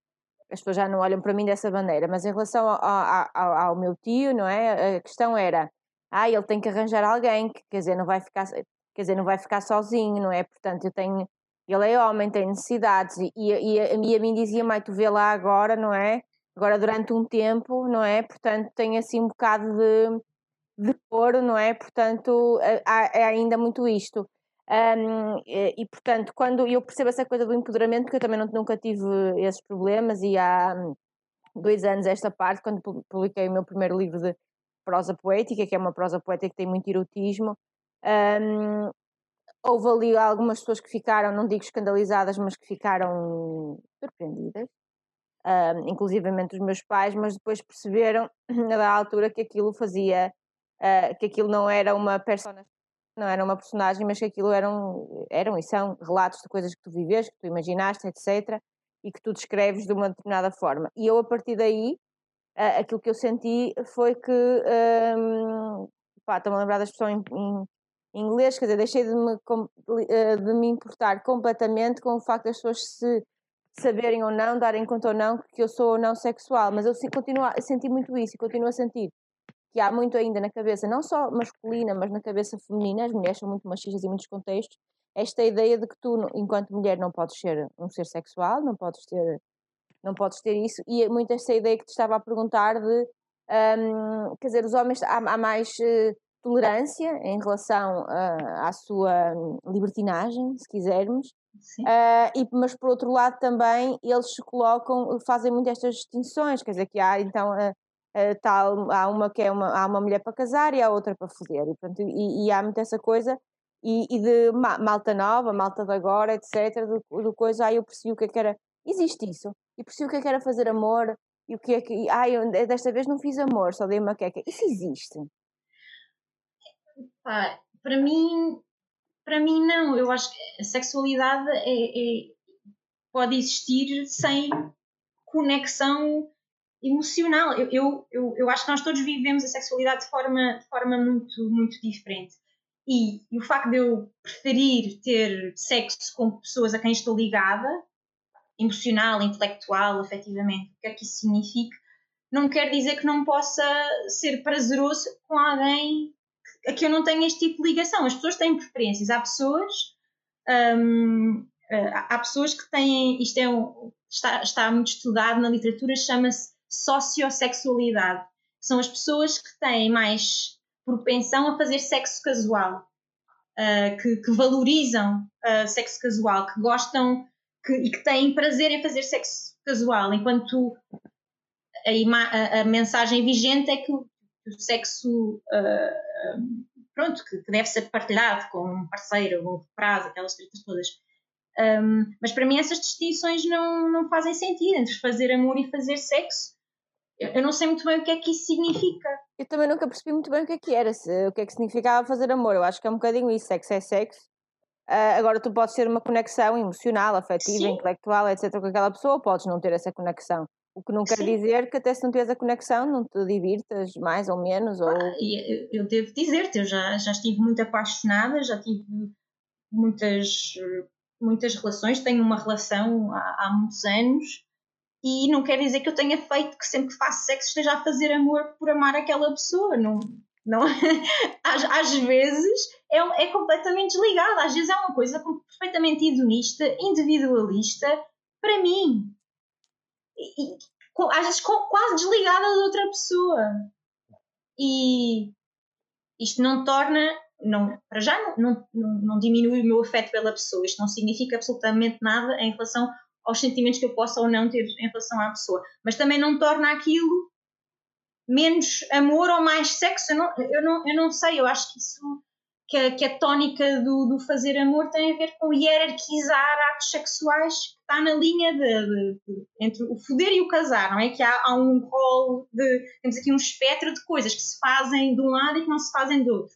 as pessoas já não olham para mim dessa maneira, mas em relação ao, ao, ao meu tio, não é? A questão era, ah, ele tem que arranjar alguém, que, quer dizer, não vai ficar, quer dizer, não vai ficar sozinho, não é? Portanto, eu tenho, ele é homem, tem necessidades, e, e, e, a, mim dizia, mãe, tu vê lá agora, não é? Agora durante um tempo, não é? Portanto, tem assim um bocado de, de cor, não é? Portanto, é ainda muito isto. Um, e, e, portanto, quando eu percebo essa coisa do empoderamento, porque eu também não, nunca tive esses problemas, e há dois anos, esta parte, quando publiquei o meu primeiro livro de prosa poética, que é uma prosa poética que tem muito erotismo, um, houve ali algumas pessoas que ficaram, não digo escandalizadas, mas que ficaram surpreendidas, um, inclusivamente os meus pais, mas depois perceberam, na altura, que aquilo fazia, uh, que aquilo não era uma persona não era uma personagem, mas que aquilo eram, eram e são relatos de coisas que tu viveste, que tu imaginaste, etc. E que tu descreves de uma determinada forma. E eu, a partir daí, uh, aquilo que eu senti foi que. Um, pá, estou-me a lembrar da expressão em, em, em, inglês, quer dizer, deixei de me, uh, de me importar completamente com o facto das pessoas se saberem ou não, darem conta ou não que eu sou ou não sexual, mas eu continuo a sentir muito isso e continuo a sentir que há muito ainda na cabeça, não só masculina, mas na cabeça feminina, as mulheres são muito machistas em muitos contextos, esta ideia de que tu, enquanto mulher, não podes ser um ser sexual, não podes ter, não podes ter isso, e é muito esta ideia que te estava a perguntar de, um, quer dizer, os homens, há, há mais uh, tolerância em relação uh, à sua libertinagem, se quisermos, uh, e, mas por outro lado também eles se colocam, fazem muito estas distinções, quer dizer, que há então uh, tal, há uma que é uma, há uma mulher para casar e há outra para foder, e, pronto, e, e há muito essa coisa, e, e, de malta nova, malta de agora, etc, do, do coisa, aí eu percebi o que é que era, existe isso, e percebi o que é que era fazer amor, e o que é que, ai, eu desta vez não fiz amor, só dei uma queca, isso existe? Pá, para mim, para mim não, eu acho que a sexualidade é, é pode existir sem conexão emocional. Eu, eu, eu, eu, acho que nós todos vivemos a sexualidade de forma, de forma muito, muito diferente. E, e, o facto de eu preferir ter sexo com pessoas a quem estou ligada, emocional, intelectual, afetivamente, o que é que isso significa, não quer dizer que não possa ser prazeroso com alguém a que eu não tenho este tipo de ligação. As pessoas têm preferências. Há pessoas. Hum, há pessoas que têm. Isto é um, está, está muito estudado na literatura, chama-se sociossexualidade. São as pessoas que têm mais propensão a fazer sexo casual, uh, que, que, valorizam uh, sexo casual, que gostam que, e que têm prazer em fazer sexo casual, enquanto a, a, mensagem vigente é que o, sexo uh, pronto, que, que, deve ser partilhado com um parceiro, um prazo, aquelas coisas todas. Um, mas para mim essas distinções não, não fazem sentido entre fazer amor e fazer sexo eu não sei muito bem o que é que isso significa. Eu também nunca percebi muito bem o que é que era, se, o que é que significava fazer amor. Eu acho que é um bocadinho isso, sexo é sexo. Uh, agora tu podes ter uma conexão emocional, afetiva, Sim. intelectual, etc. com aquela pessoa, ou podes não ter essa conexão. O que não quer Sim. dizer que até se não tiveres a conexão não te divirtas mais ou menos. Ou... Ah, eu, eu devo dizer-te, eu já, já estive muito apaixonada, já tive muitas, muitas relações, tenho uma relação há, há muitos anos e não quer dizer que eu tenha feito que sempre que faço sexo esteja a fazer amor por amar aquela pessoa. Não, não. às, às vezes é, é completamente desligado. Às vezes é uma coisa perfeitamente hedonista, individualista, para mim. E, e, às vezes quase desligada da outra pessoa. E isto não torna. Não, para já não, não, não diminui o meu afeto pela pessoa. Isto não significa absolutamente nada em relação aos sentimentos que eu possa ou não ter em relação à pessoa. Mas também não torna aquilo menos amor ou mais sexo. Eu não, eu não, eu não sei, eu acho que isso. Que a, que a tónica do, do fazer amor tem a ver com hierarquizar atos sexuais que está na linha de, de, de, entre o foder e o casar, não é? Que há, há um rol de. temos aqui um espectro de coisas que se fazem de um lado e que não se fazem do outro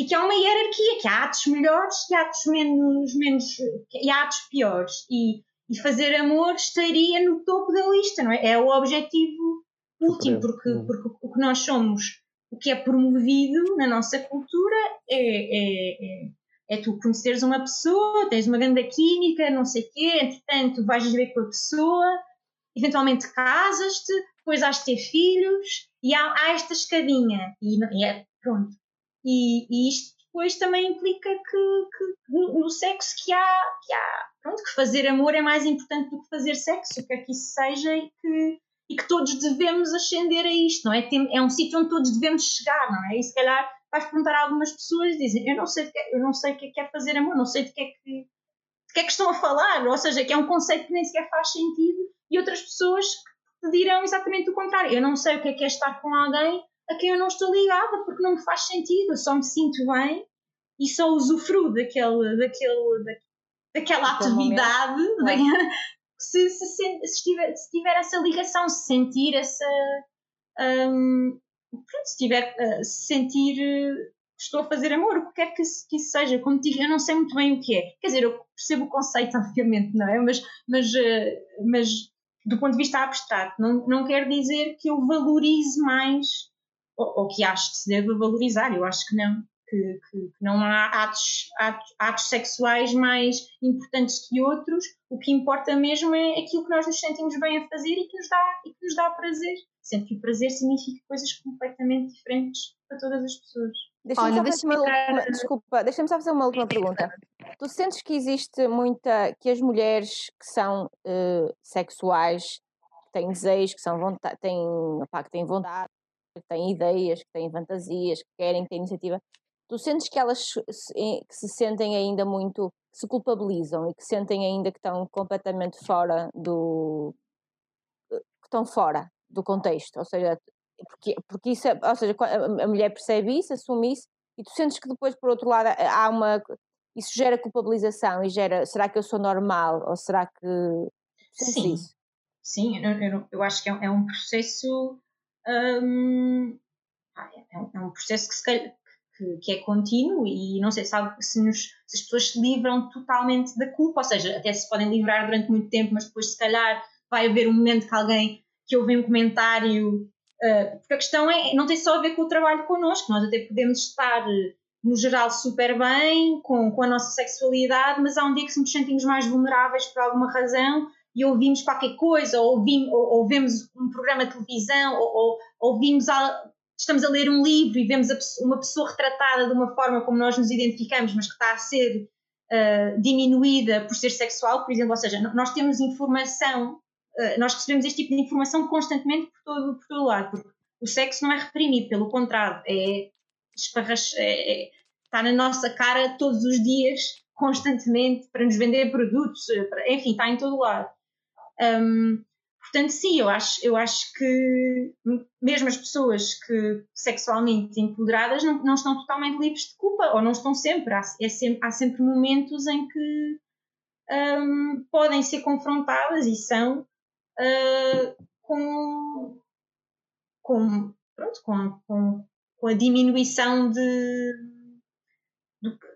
e que há uma hierarquia, que há atos melhores e atos menos, menos e atos piores. E e fazer amor estaria no topo da lista, não é? É o objetivo último, porque, porque o que nós somos, o que é promovido na nossa cultura é, é, é, é tu conheceres uma pessoa, tens uma grande química, não sei o quê, entretanto vais viver com a pessoa, eventualmente casas-te, depois has de ter filhos e há, há esta escadinha e, e é, pronto. E, e, isto depois também implica que, que no, sexo que há, que há pronto, que fazer amor é mais importante do que fazer sexo, quer que isso seja e que, e que todos devemos ascender a isto, não é? Tem, é um sítio onde todos devemos chegar, não é? E se calhar vais perguntar a algumas pessoas e dizem eu não sei, que, eu não sei o que é, é fazer amor, não sei de que é que, de que é que estão a falar, ou seja, que é um conceito que nem sequer faz sentido e outras pessoas te dirão exatamente o contrário. Eu não sei o que é que é estar com alguém a quem eu não estou ligada, porque não me faz sentido, eu só me sinto bem e só usufruo daquele, daquele, daquela atividade da, se, se, se, tiver, se tiver essa ligação, se sentir essa. Um, se tiver, uh, sentir uh, estou a fazer amor, o que quer que, que isso seja, como digo, eu não sei muito bem o que é. Quer dizer, eu percebo o conceito, obviamente, não é? Mas, mas, uh, mas do ponto de vista abstrato, não, não quer dizer que eu valorize mais ou, ou, que acho que se deve valorizar, eu acho que não. Que, que, que não há atos, atos, atos, sexuais mais importantes que outros, o que importa mesmo é aquilo que nós nos sentimos bem a fazer e que nos dá, e que nos dá prazer. Sendo que o prazer significa coisas completamente diferentes para todas as pessoas. Deixa-me só, deixa uma, desculpa, deixa só fazer uma última pergunta. Tu sentes que existe muita, que as mulheres que são uh, sexuais, que têm desejos, que, são vontade, têm, opá, que têm vontade, que têm ideias, que têm fantasias, que querem ter iniciativa, tu sentes que elas se, que se sentem ainda muito, se culpabilizam e que sentem ainda que estão completamente fora do. que estão fora do contexto, ou seja, porque, porque isso, é, ou seja, a mulher percebe isso, assume isso, e tu sentes que depois, por outro lado, há uma. Isso gera culpabilização e gera. Será que eu sou normal? Ou será que. Sim. Isso? Sim, eu, eu, eu, acho que é, é um processo Hum, é, um, é um processo que, calhar, que, que, é contínuo e não sei sabe, se, nos, se as pessoas se livram totalmente da culpa, ou seja, até se podem livrar durante muito tempo, mas depois se calhar vai haver um momento que alguém que ouve um comentário, uh, porque a questão é, não tem só a ver com o trabalho connosco, nós até podemos estar no geral super bem com, com a nossa sexualidade, mas há um dia que nos sentimos mais vulneráveis por alguma razão e ouvimos qualquer coisa, ou, ouvimos, ou, ou vemos um programa de televisão, ou, ou ouvimos a, estamos a ler um livro e vemos uma pessoa retratada de uma forma como nós nos identificamos, mas que está a ser uh, diminuída por ser sexual, por exemplo, ou seja, nós temos informação, uh, nós recebemos este tipo de informação constantemente por todo, por todo lado, porque o sexo não é reprimido, pelo contrário, é, é, é, está na nossa cara todos os dias, constantemente, para nos vender produtos, para, enfim, está em todo lado. Um, portanto, sim, eu acho, eu acho que mesmo as pessoas que sexualmente empoderadas não, não estão totalmente livres de culpa, ou não estão sempre. Há, é sempre, há sempre momentos em que um, podem ser confrontadas e são uh, com, com, pronto, com, com, com a diminuição de.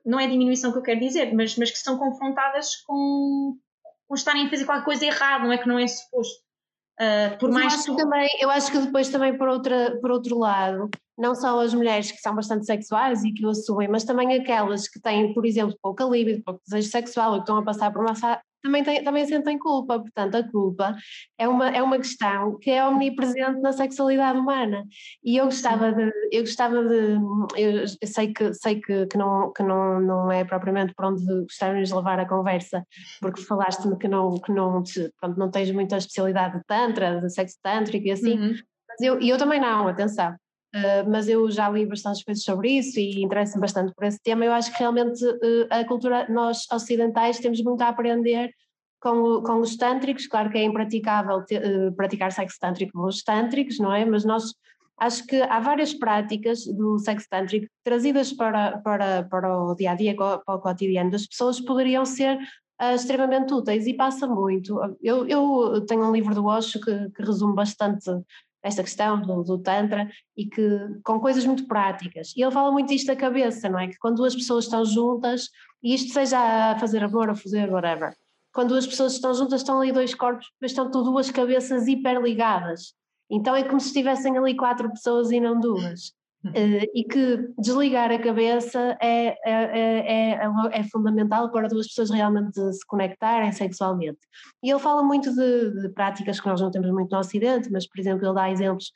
Não é diminuição que eu quero dizer, mas, mas que são confrontadas com, por estarem a fazer qualquer coisa errada, não é que não é suposto. Uh, por mais eu acho, tu... também, eu acho que depois também por, outra, por outro lado, não só as mulheres que são bastante sexuais e que o assumem, mas também aquelas que têm, por exemplo, pouca libido, pouco desejo sexual, ou que estão a passar por uma também, tem, também sentem culpa. Portanto, a culpa é uma, é uma questão que é omnipresente na sexualidade humana. E eu gostava de. Eu gostava de. Eu sei que, sei que, que, não, que não, não é propriamente para onde gostávamos de levar a conversa, porque falaste-me que não, que não, pronto, não tens muita especialidade de Tantra, de sexo tântrico e assim. Uhum. Mas eu, e eu também não, atenção. Uh, mas eu já li bastantes coisas sobre isso e interesso-me bastante por esse tema. Eu acho que realmente uh, a cultura, nós ocidentais temos muito a aprender com, com os tântricos. Claro que é impraticável ter, uh, praticar sexo tântrico com os tântricos, não é? Mas nós acho que há várias práticas do sexo tântrico trazidas para, para, para o dia a dia, para o cotidiano das pessoas, poderiam ser extremamente úteis e passa muito. Eu, eu tenho um livro do Osho que, que resume bastante esta questão do, do, Tantra e que com coisas muito práticas. E ele fala muito isto da cabeça, não é? Que quando duas pessoas estão juntas, e isto seja a fazer amor, a fazer whatever, quando as pessoas estão juntas, estão ali dois corpos, mas estão duas cabeças hiperligadas. Então é como se estivessem ali quatro pessoas e não duas. Uh, e que desligar a cabeça é, é, é, é, é fundamental para duas pessoas realmente se conectarem sexualmente. E ele fala muito de, de, práticas que nós não temos muito no Ocidente, mas, por exemplo, ele dá exemplos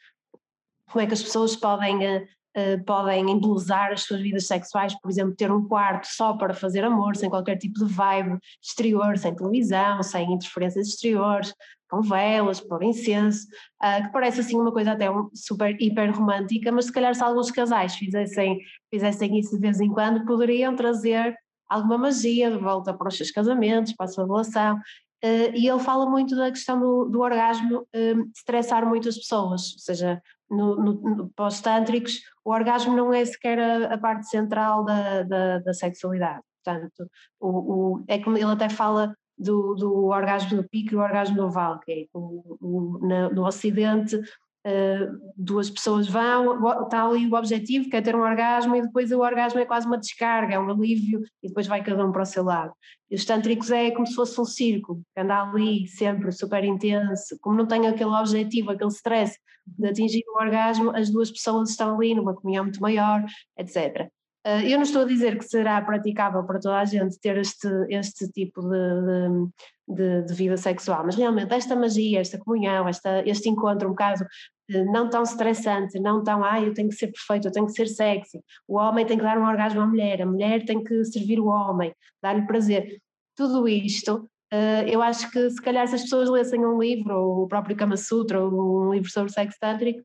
como é que as pessoas podem uh, uh, podem embelezar as suas vidas sexuais, por exemplo, ter um quarto só para fazer amor, sem qualquer tipo de vibe exterior, sem televisão, sem interferências exteriores, com velas, pôr incenso, uh, que parece assim uma coisa até super hiper romântica, mas se calhar se alguns casais fizessem, fizessem isso de vez em quando, poderiam trazer alguma magia de volta para os seus casamentos, para a sua relação. Uh, e ele fala muito da questão do, do orgasmo uh, estressar muitas pessoas, ou seja, no, no, no pós-tântricos, o orgasmo não é sequer a, a parte central da, da, da, sexualidade. Portanto, o, o, é como ele até fala do, do orgasmo do pico e o orgasmo do oval, que é o, o, na, no Ocidente uh, duas pessoas vão, está ali o objetivo que é ter um orgasmo e depois o orgasmo é quase uma descarga, é um alívio e depois vai cada um para o seu lado. E os tântricos é como se fosse um círculo, que anda ali sempre super intenso, como não tem aquele objetivo, aquele stress de atingir o orgasmo, as duas pessoas estão ali numa comunhão muito maior, etc. Uh, eu não estou a dizer que será praticável para toda a gente ter este, este tipo de, de, de vida sexual, mas realmente esta magia, esta comunhão, esta, este encontro um bocado eh, não tão estressante, não tão, ah, eu tenho que ser perfeito, eu tenho que ser sexy, o homem tem que dar um orgasmo à mulher, a mulher tem que servir o homem, dar-lhe prazer. Tudo isto Uh, eu acho que se calhar se as pessoas lessem um livro, ou o próprio Kama Sutra, ou um livro sobre sexo tântrico,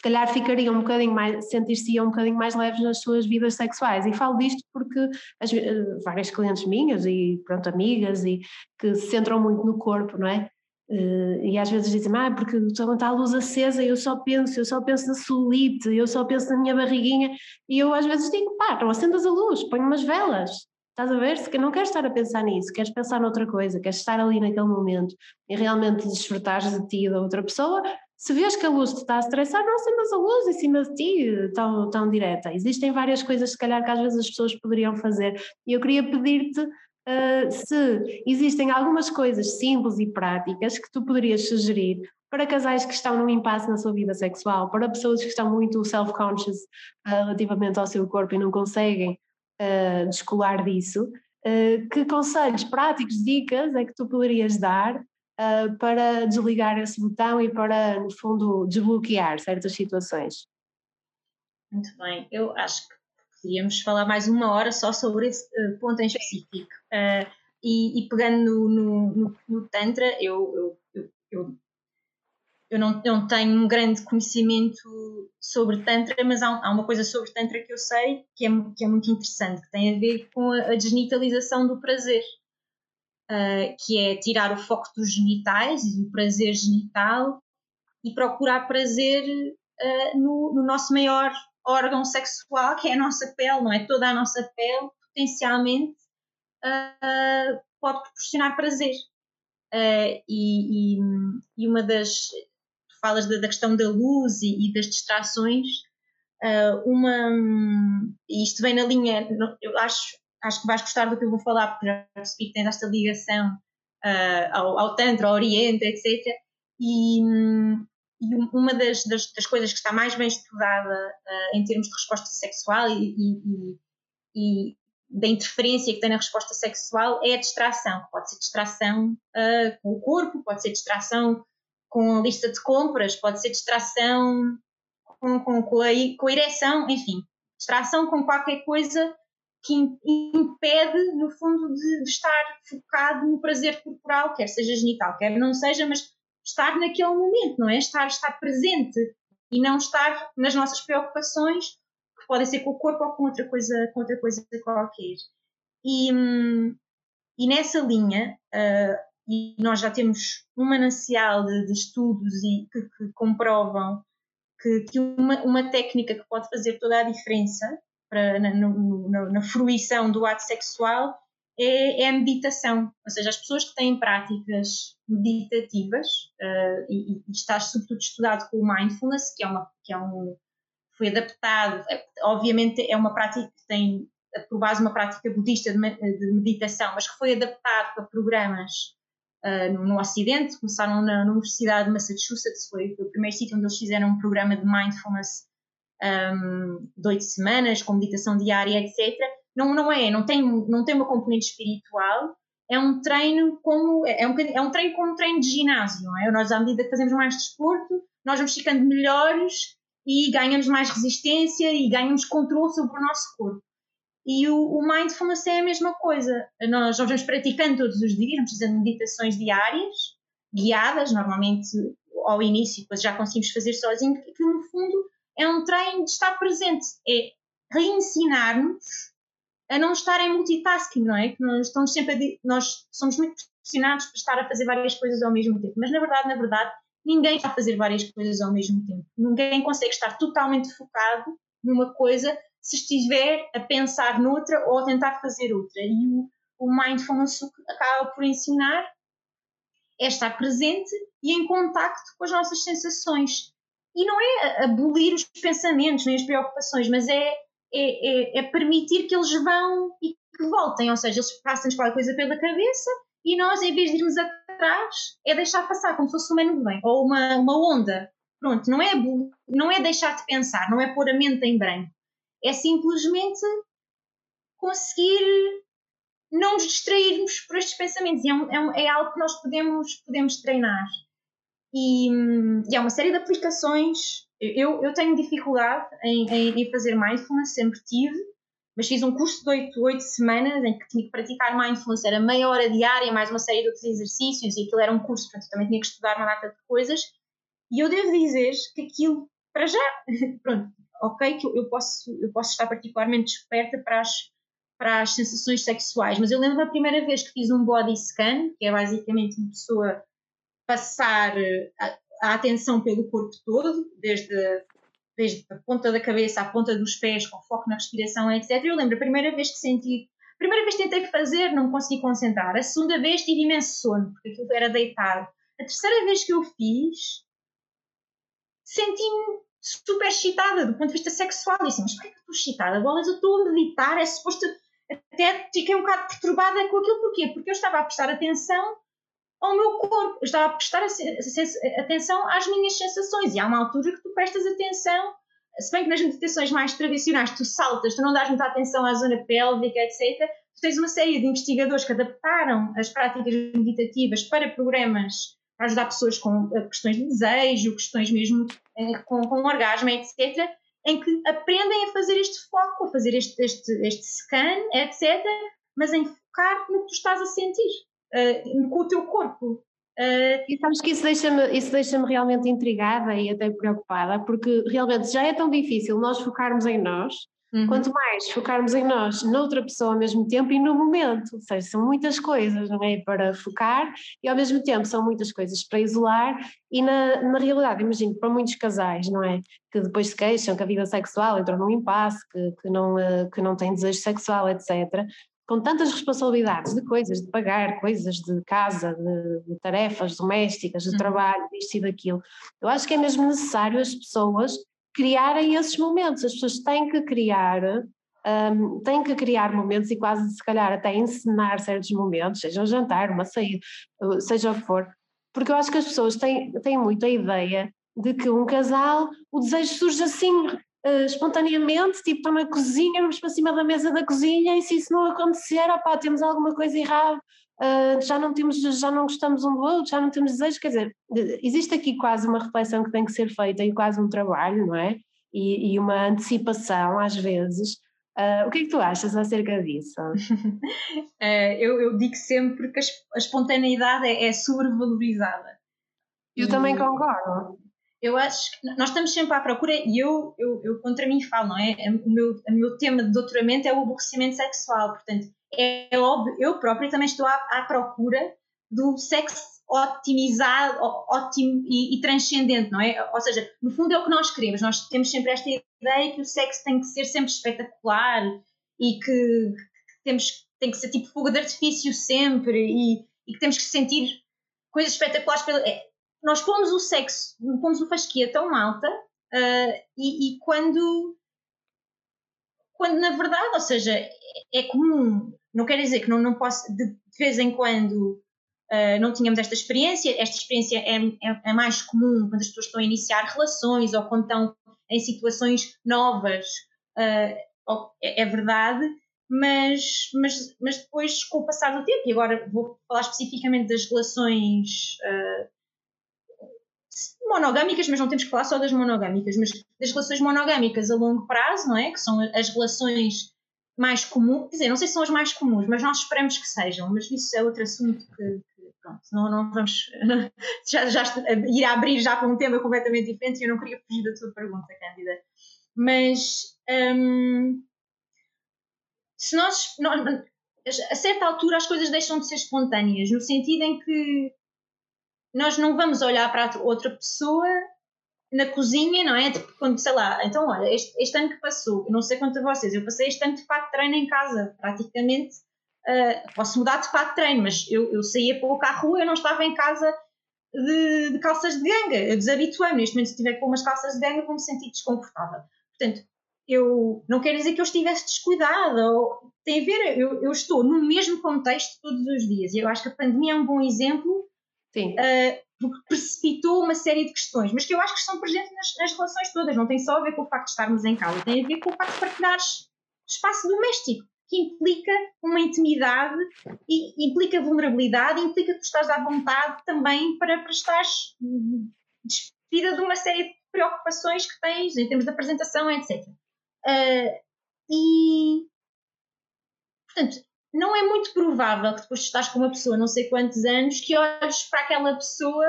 se calhar ficariam um bocadinho mais, sentir-se um bocadinho mais leves nas suas vidas sexuais. E falo disto porque as, uh, várias clientes minhas e pronto, amigas e que se centram muito no corpo, não é? Uh, e às vezes dizem, ah, porque está a luz acesa, eu só penso, eu só penso na solite, eu só penso na minha barriguinha, e eu às vezes digo, pá, não acendas a luz, põe umas velas, Estás a ver? Se não queres estar a pensar nisso, queres pensar noutra coisa, queres estar ali naquele momento e realmente desfrutares de ti e da outra pessoa, se vês que a luz te está a estressar, não acendas a luz em cima de ti tão, tão direta. Existem várias coisas, se calhar, que às vezes as pessoas poderiam fazer. E eu queria pedir-te uh, se existem algumas coisas simples e práticas que tu poderias sugerir para casais que estão num impasse na sua vida sexual, para pessoas que estão muito self-conscious uh, relativamente ao seu corpo e não conseguem uh, descolar disso, uh, que conselhos práticos, dicas é que tu poderias dar uh, para desligar esse botão e para, no fundo, desbloquear certas situações? Muito bem, eu acho que podíamos falar mais uma hora só sobre esse ponto em específico. E, e, pegando no, no, no Tantra, eu, eu, eu eu não, não tenho um grande conhecimento sobre Tantra, mas há, há, uma coisa sobre Tantra que eu sei que é, que é muito interessante, que tem a ver com a, a desnitalização do prazer, uh, que é tirar o foco dos genitais e do prazer genital e procurar prazer uh, no, no, nosso maior órgão sexual, que é a nossa pele, não é? Toda a nossa pele potencialmente uh, pode proporcionar prazer. E, e, e, uma das falas da, da questão da luz e, e das distrações, uh, uma, isto vem na linha, eu acho, acho que vais gostar do que eu vou falar, porque já percebi que tens esta ligação uh, ao, ao Tantra, ao Oriente, etc. E, e uma das, das, das, coisas que está mais bem estudada uh, em termos de resposta sexual e, e, e, da interferência que tem na resposta sexual é a distração. Pode ser distração uh, com o corpo, pode ser distração com a lista de compras, pode ser distração com, com, com, a, com a ereção, enfim, distração com qualquer coisa que impede, no fundo, de, de, estar focado no prazer corporal, quer seja genital, quer não seja, mas estar naquele momento, não é? Estar, estar presente e não estar nas nossas preocupações, que podem ser com o corpo ou com outra coisa, com outra coisa qualquer. E, e nessa linha, uh, e nós já temos um manancial de, de estudos e que, que comprovam que, que uma, uma, técnica que pode fazer toda a diferença para, na, na, na fruição do ato sexual é, é, a meditação. Ou seja, as pessoas que têm práticas meditativas, uh, e, e, está sobretudo estudado com o mindfulness, que é, uma, que é um. foi adaptado, é, obviamente é uma prática que tem por base uma prática budista de, de meditação, mas que foi adaptado para programas uh, no, no, Ocidente. Começaram na, na, Universidade de Massachusetts, foi, foi o primeiro sítio onde eles fizeram um programa de mindfulness um, de oito semanas, com meditação diária, etc. Não, não é, não tem, não tem uma componente espiritual, é um treino como é um, é um treino como um treino de ginásio, não é? Nós, à medida que fazemos mais desporto, nós vamos ficando melhores e ganhamos mais resistência e ganhamos controle sobre o nosso corpo. E o, o mindfulness é a mesma coisa. Nós, nós vamos praticando todos os dias, vamos fazendo meditações diárias, guiadas, normalmente ao início, depois já conseguimos fazer sozinho, porque no fundo é um treino de estar presente, é reensinar-nos a não estar em multitasking, não é? Que nós estamos sempre a, nós somos muito pressionados por estar a fazer várias coisas ao mesmo tempo, mas na verdade, na verdade, ninguém está a fazer várias coisas ao mesmo tempo. Ninguém consegue estar totalmente focado numa coisa se estiver a pensar noutra ou a tentar fazer outra. E o, o mindfulness acaba por ensinar é estar presente e em contacto com as nossas sensações. E não é abolir os pensamentos nem as preocupações, mas é, é, é, é permitir que eles vão e que voltem. Ou seja, eles passam-nos qualquer coisa pela cabeça e nós, em vez de irmos atrás, é deixar passar como se fosse uma nuvem ou uma, uma onda. Pronto, não é, não é deixar de pensar, não é pôr a mente em branco. É simplesmente conseguir não nos distrairmos por estes pensamentos. É, um, é, é algo que nós podemos, podemos treinar. E, e há uma série de aplicações. Eu, eu tenho dificuldade em, em, em fazer mindfulness, sempre tive, mas fiz um curso de 8, 8 semanas em que tinha que praticar mindfulness, era meia hora diária, mais uma série de outros exercícios, e aquilo era um curso, portanto também tinha que estudar uma data de coisas. E eu devo dizer que aquilo, para já, pronto, ok, que eu posso, eu posso estar particularmente desperta para as, para as sensações sexuais, mas eu lembro a primeira vez que fiz um body scan, que é basicamente uma pessoa passar a, a atenção pelo corpo todo, desde, desde a ponta da cabeça à ponta dos pés, com foco na respiração, etc. Eu lembro a primeira vez que senti, a primeira vez que tentei fazer, não consegui concentrar. A segunda vez tive imenso sono, porque aquilo era deitado. A terceira vez que eu fiz, senti-me super excitada do ponto de vista sexual. E assim, mas porquê que eu estou excitada? Bolas, eu estou a meditar, é suposto. Até fiquei um bocado perturbada com aquilo. Porquê? Porque eu estava a prestar atenção ao meu corpo, estava a prestar atenção às minhas sensações. E há uma altura que tu prestas atenção, se bem que nas meditações mais tradicionais tu saltas, tu não dás muita atenção à zona pélvica, etc. Tu tens uma série de investigadores que adaptaram as práticas meditativas para programas para ajudar pessoas com eh, questões de desejo, questões mesmo eh, com, com orgasmo, etc., em que aprendem a fazer este foco, a fazer este, este, este scan, etc., mas em focar no que tu estás a sentir, uh, com o teu corpo. Uh, e sabes que isso deixa-me isso deixa realmente intrigada e até preocupada, porque realmente já é tão difícil nós focarmos em nós, Uhum. Quanto mais focarmos em nós, noutra pessoa ao mesmo tempo e no momento, ou seja, são muitas coisas, não é? Para focar e ao mesmo tempo são muitas coisas para isolar e na, na realidade, imagino, para muitos casais, não é? Que depois se queixam que a vida sexual entrou num impasse, que, que, não, eh, que não tem desejo sexual, etc com tantas responsabilidades de coisas, de pagar coisas de casa, de, de tarefas domésticas, de uhum. trabalho, disto e daquilo. Eu acho que é mesmo necessário as pessoas criarem esses momentos. As pessoas têm que criar, um, têm que criar momentos e quase se calhar até ensinar certos momentos, seja um jantar, uma saída, seja o que for, porque eu acho que as pessoas têm, têm muito a ideia de que um casal, o desejo surge assim uh, espontaneamente, tipo estou na cozinha, vamos para cima da mesa da cozinha e se isso não acontecer, opá, temos alguma coisa errada, uh, já não temos, já não gostamos um do outro, já não temos desejo, quer dizer, existe aqui quase uma reflexão que tem que ser feita e quase um trabalho, não é? E, e uma antecipação às vezes. Uh, o que é que tu achas acerca disso? uh, eu, eu, digo sempre que a, a espontaneidade é, é sobrevalorizada. Eu e, também concordo. Eu acho que nós estamos sempre à procura, e eu, eu, eu contra mim falo, não é? O meu, o meu tema de doutoramento é o aborrecimento sexual, portanto, é óbvio, eu própria também estou à, à procura do sexo otimizado, ótimo e, e, transcendente, não é? Ou seja, no fundo é o que nós queremos. Nós temos sempre esta ideia que o sexo tem que ser sempre espetacular e que temos tem que ser tipo fogo de artifício sempre e, e que temos que sentir coisas espetaculares. É, nós pomos o sexo, pomos o fasquia tão alta uh, e, e quando quando na verdade, ou seja, é comum, não quer dizer que não, não posso, de, de vez em quando uh, não tínhamos esta experiência, esta experiência é, é, é, mais comum quando as pessoas estão a iniciar relações ou quando estão em situações novas, uh, é, é, verdade, mas, mas, mas depois com o passar do tempo, e agora vou falar especificamente das relações uh, monogâmicas, mas não temos que falar só das monogâmicas, mas das relações monogâmicas a longo prazo, não é? Que são as relações mais comuns, quer dizer, não sei se são as mais comuns, mas nós esperamos que sejam, mas isso é outro assunto que, pronto, não, não vamos já, já ir a abrir já para um tema completamente diferente e eu não queria fugir da tua pergunta, Cândida. Mas hum, se nós, nós, a certa altura as coisas deixam de ser espontâneas, no sentido em que nós não vamos olhar para outra pessoa na cozinha, não é? Tipo, quando, sei lá, então olha, este, este ano que passou, não sei quanto a vocês, eu passei este ano de fato de treino em casa, praticamente. Uh, posso mudar de fato de treino, mas eu, eu saía pouco à rua, eu não estava em casa de, de calças de ganga, eu desabituei-me. Neste momento, se tiver com umas calças de ganga, vou-me sentir desconfortável. Portanto, eu não quero dizer que eu estivesse descuidada, ou, tem a ver, eu, eu estou no mesmo contexto todos os dias, e eu acho que a pandemia é um bom exemplo Sim. Uh, porque precipitou uma série de questões, mas que eu acho que estão presentes nas, nas, relações todas. Não tem só a ver com o facto de estarmos em casa, tem a ver com o facto de partilhar espaço doméstico, que implica uma intimidade e implica vulnerabilidade, implica que tu estás à vontade também para, para estares despedida de uma série de preocupações que tens em termos de apresentação, etc. Uh, e, portanto, não é muito provável que depois de estás com uma pessoa não sei quantos anos que olhes para aquela pessoa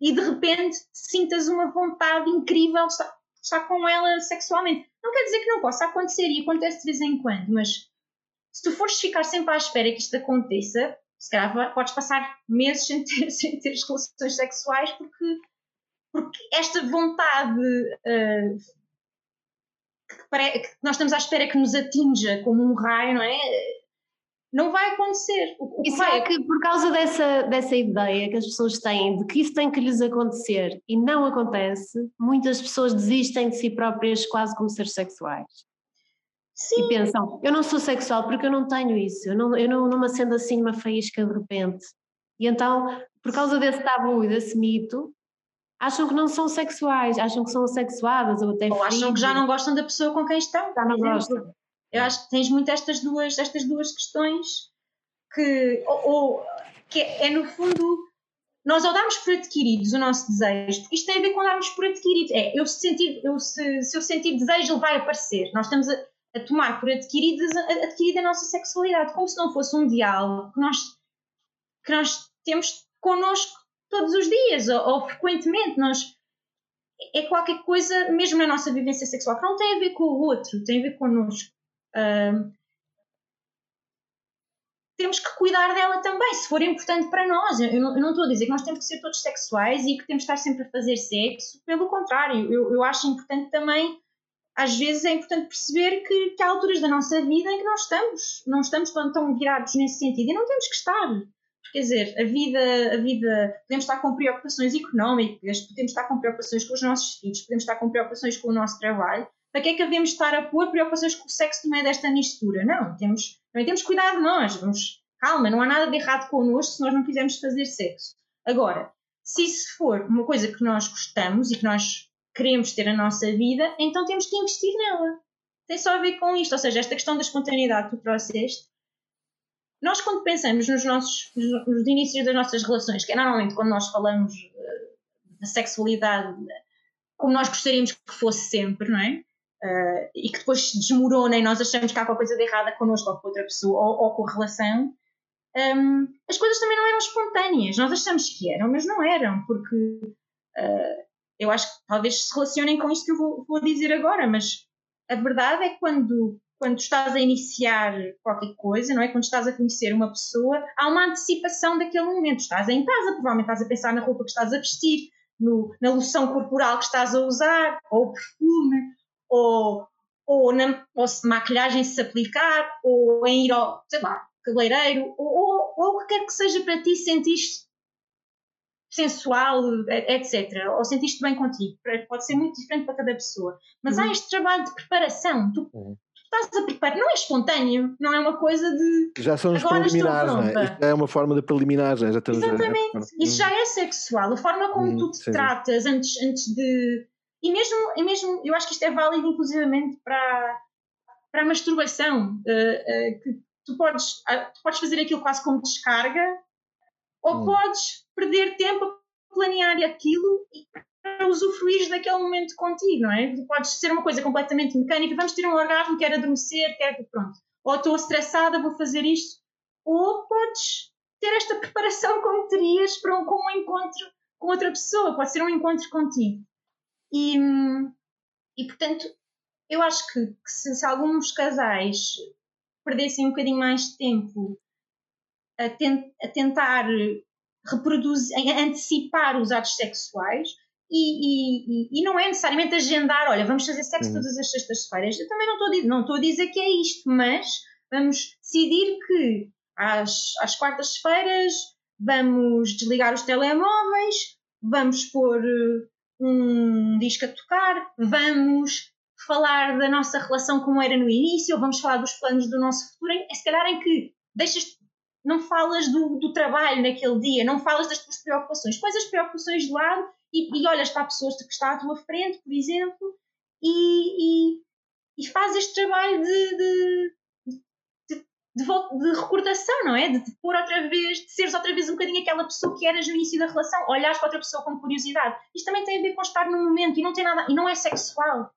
e de repente sintas uma vontade incrível de estar, de estar com ela sexualmente. Não quer dizer que não possa acontecer e acontece de vez em quando, mas se tu fores ficar sempre à espera que isto aconteça, se calhar podes passar meses sem ter, sem ter relações sexuais porque, porque esta vontade uh, que, que, nós estamos à espera que nos atinja como um raio, não é? Não vai acontecer. O, o e será que por causa dessa, dessa ideia que as pessoas têm de que isso tem que lhes acontecer e não acontece, muitas pessoas desistem de si próprias quase como seres sexuais? Sim. E pensam, eu não sou sexual porque eu não tenho isso, eu não, eu não, não me acendo assim uma faísca de repente. E então, por causa desse tabu e desse mito, acham que não são sexuais, acham que são assexuadas ou até Ou acham que já não gostam da pessoa com quem estão. Já não gostam. Eu acho que tens muito estas duas, estas duas questões que, ou, ou que é, é, no fundo, nós ao darmos por adquiridos o nosso desejo, isto tem a ver com darmos por adquiridos, é, eu sentir, eu, se, se eu sentir desejo, ele vai aparecer. Nós estamos a, a tomar por adquiridos a, adquirida a nossa sexualidade, como se não fosse um diálogo que nós, que nós temos connosco todos os dias ou, ou frequentemente. Nós, é qualquer coisa, mesmo na nossa vivência sexual, que não tem a ver com o outro, tem a ver connosco. Temos que cuidar dela também, se for importante para nós. Eu não, eu não, estou a dizer que nós temos que ser todos sexuais e que temos que estar sempre a fazer sexo, pelo contrário, eu, eu acho importante também, às vezes é importante perceber que, que há alturas da nossa vida em que nós estamos, não estamos tão, tão virados nesse sentido e não temos que estar. Quer dizer, a vida, a vida, podemos estar com preocupações económicas, podemos estar com preocupações com os nossos filhos, podemos estar com preocupações com o nosso trabalho, para que é que havemos de estar a pôr preocupações com o sexo no meio desta mistura? Não, temos, também temos cuidar de nós. Vamos, calma, não há nada de errado connosco se nós não quisermos fazer sexo. Agora, se isso for uma coisa que nós gostamos e que nós queremos ter na nossa vida, então temos que investir nela. Tem só a ver com isto, ou seja, esta questão da espontaneidade que tu trouxeste. Nós, quando pensamos nos nossos nos inícios das nossas relações, que é normalmente quando nós falamos uh, da sexualidade como nós gostaríamos que fosse sempre, não é? Uh, e que depois desmorona e nós achamos que há qualquer coisa de errada connosco ou com outra pessoa ou, ou com a relação, um, as coisas também não eram espontâneas. Nós achamos que eram, mas não eram, porque uh, eu acho que talvez se relacionem com isto que eu vou, vou, dizer agora, mas a verdade é que quando, quando estás a iniciar qualquer coisa, não é? Quando estás a conhecer uma pessoa, há uma antecipação daquele momento. Estás em casa, provavelmente estás a pensar na roupa que estás a vestir, no, na loção corporal que estás a usar, ou o perfume, ou, ou, na, ou se maquilhagem se aplicar, ou em ir ao, sei lá, cabeleireiro, ou, ou, ou o que quer que seja para ti, sentiste sensual, etc. Ou sentiste bem contigo. Pode ser muito diferente para cada pessoa. Mas uhum. há este trabalho de preparação. Tu, uhum. estás a preparar, não é espontâneo, não é uma coisa de. Já são os preliminares, não é? Isto é uma forma de preliminares, já estamos Exatamente, a... isso já é sexual, a forma como hum, tu te sim, tratas antes, antes de. E mesmo, e mesmo, eu acho que isto é válido inclusivamente para, para a masturbação, uh, uh, que tu podes, uh, tu podes fazer aquilo quase como descarga, ou hum. podes perder tempo a planear aquilo e para usufruir daquele momento contigo, não é? Podes ser uma coisa completamente mecânica, vamos ter um orgasmo, quero adormecer, quero pronto. Ou estou estressada, vou fazer isto. Ou podes ter esta preparação como terias para um, com um encontro com outra pessoa, pode ser um encontro contigo. E, e portanto, eu acho que, que se, se, alguns casais perdessem um bocadinho mais de tempo a, ten, a tentar reproduzir, a antecipar os atos sexuais, e, e, e, não é necessariamente agendar, olha, vamos fazer sexo uhum. todas as sextas-feiras. Eu também não estou, não estou a dizer que é isto, mas vamos decidir que às, às quartas-feiras vamos desligar os telemóveis, vamos pôr eh, um disco a tocar, vamos falar da nossa relação como era no início, ou vamos falar dos planos do nosso futuro. É se calhar em que deixas, não falas do, do trabalho naquele dia, não falas das tuas preocupações, pões as preocupações de lado e, e olhas para a pessoa que está à tua frente, por exemplo, e, e, e faz este trabalho de, de, de, de, recordação, não é? De te pôr outra vez, de seres outra vez um bocadinho aquela pessoa que eras no início da relação, olhares para outra pessoa com curiosidade. Isto também tem a ver com estar no momento e não tem nada, e não é sexual.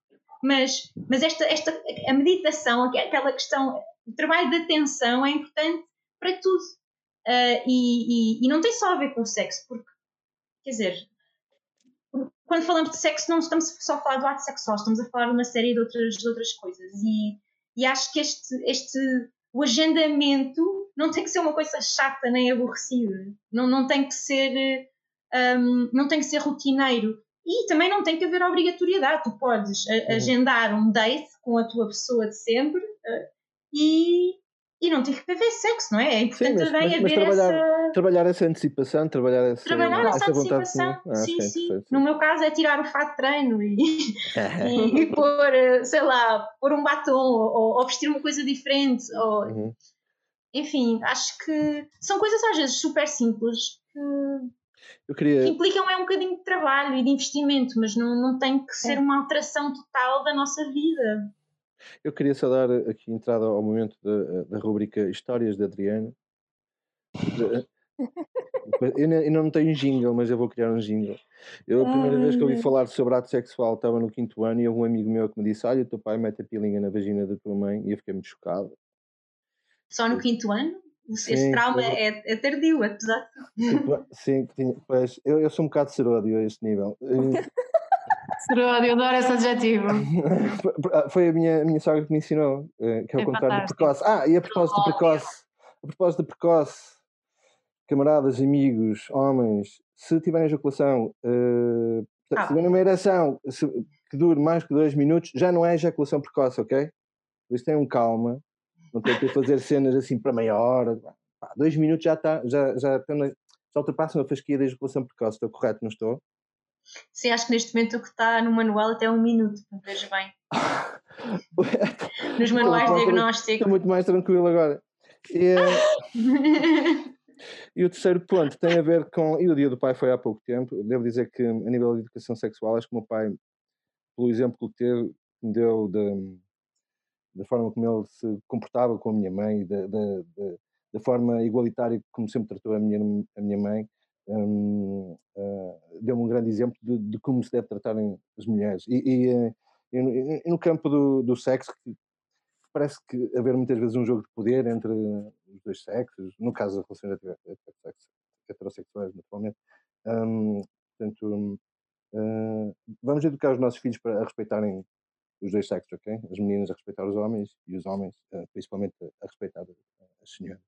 Mas, mas esta, esta, a meditação, aquela questão, o trabalho de atenção é importante para tudo. Uh, e, e, e, não tem só a ver com o sexo, porque, quer dizer, quando falamos de sexo, não estamos só a falar do ato sexual, estamos a falar de uma série de outras, de outras coisas. E, e acho que este, este, o agendamento não tem que ser uma coisa chata nem aborrecida, não, não tem que ser. Um, não tem que ser rotineiro. E também não tem que haver obrigatoriedade. Tu podes a, agendar um date com a tua pessoa de sempre uh, e, e não tem que haver sexo, não é? É importante sim, mas, também mas, mas haver trabalhar, essa. Trabalhar essa antecipação, trabalhar essa, trabalhar essa, essa antecipação. Ah, sim, sim. sim. No meu caso é tirar o fato de treino e, e, e pôr, sei lá, pôr um batom ou, ou vestir uma coisa diferente. Ou, uhum. Enfim, acho que são coisas às vezes super simples que, queria... que implicam é um bocadinho de trabalho e de investimento, mas não, não tem que ser é. uma alteração total da nossa vida. Eu queria só dar aqui entrada ao momento da, da rubrica Histórias de Adriana. Eu ainda não tenho jingle, mas eu vou criar um jingle. Eu, a primeira vez que ouvi falar sobre ato sexual estava no quinto ano e houve um amigo meu que me disse: Olha, o teu pai mete a pilinha na vagina da tua mãe e eu fiquei muito chocado. Só no quinto ano? Esse sim, trauma é, é tardio, apesar de. Sim, pois, eu, eu sou um bocado seródio a este nível. Seródio, adoro esse adjetivo. Foi a minha, a minha sogra que me ensinou, eh, que é o é contrário de precoce. Ah, e a propósito de precoce, a propósito de precoce, camaradas, amigos, homens, se tiverem ejaculação, uh, ah. se tiverem uma ereção se, que dure mais que dois minutos, já não é ejaculação precoce, ok? Por isso tenham calma, não tem que fazer cenas assim para meia hora. Pá, dois minutos já está, já, já, já ultrapassam a fasquia da ejaculação precoce, estou correto, não estou? Sim, acho que neste momento o que está no manual até é um minuto, veja bem. Nos manuais de diagnóstico. Estou muito mais tranquilo agora. E, e, o terceiro ponto tem a ver com. E o dia do pai foi há pouco tempo. Devo dizer que, a nível de educação sexual, acho que o meu pai, pelo exemplo que teve, me deu da, da forma como ele se comportava com a minha mãe, da, da, da forma igualitária como sempre tratou a minha, a minha mãe, um, uh, deu-me um grande exemplo de, de, como se deve tratarem as mulheres. E, e, eh, e, e no campo do, do sexo, parece que haver muitas vezes um jogo de poder entre os dois sexos, no caso das relações heterossexuais, naturalmente. Um, portanto, uh, vamos educar os nossos filhos para respeitarem os dois sexos, ok? As meninas a respeitar os homens e os homens, uh, principalmente, a respeitar as senhoras.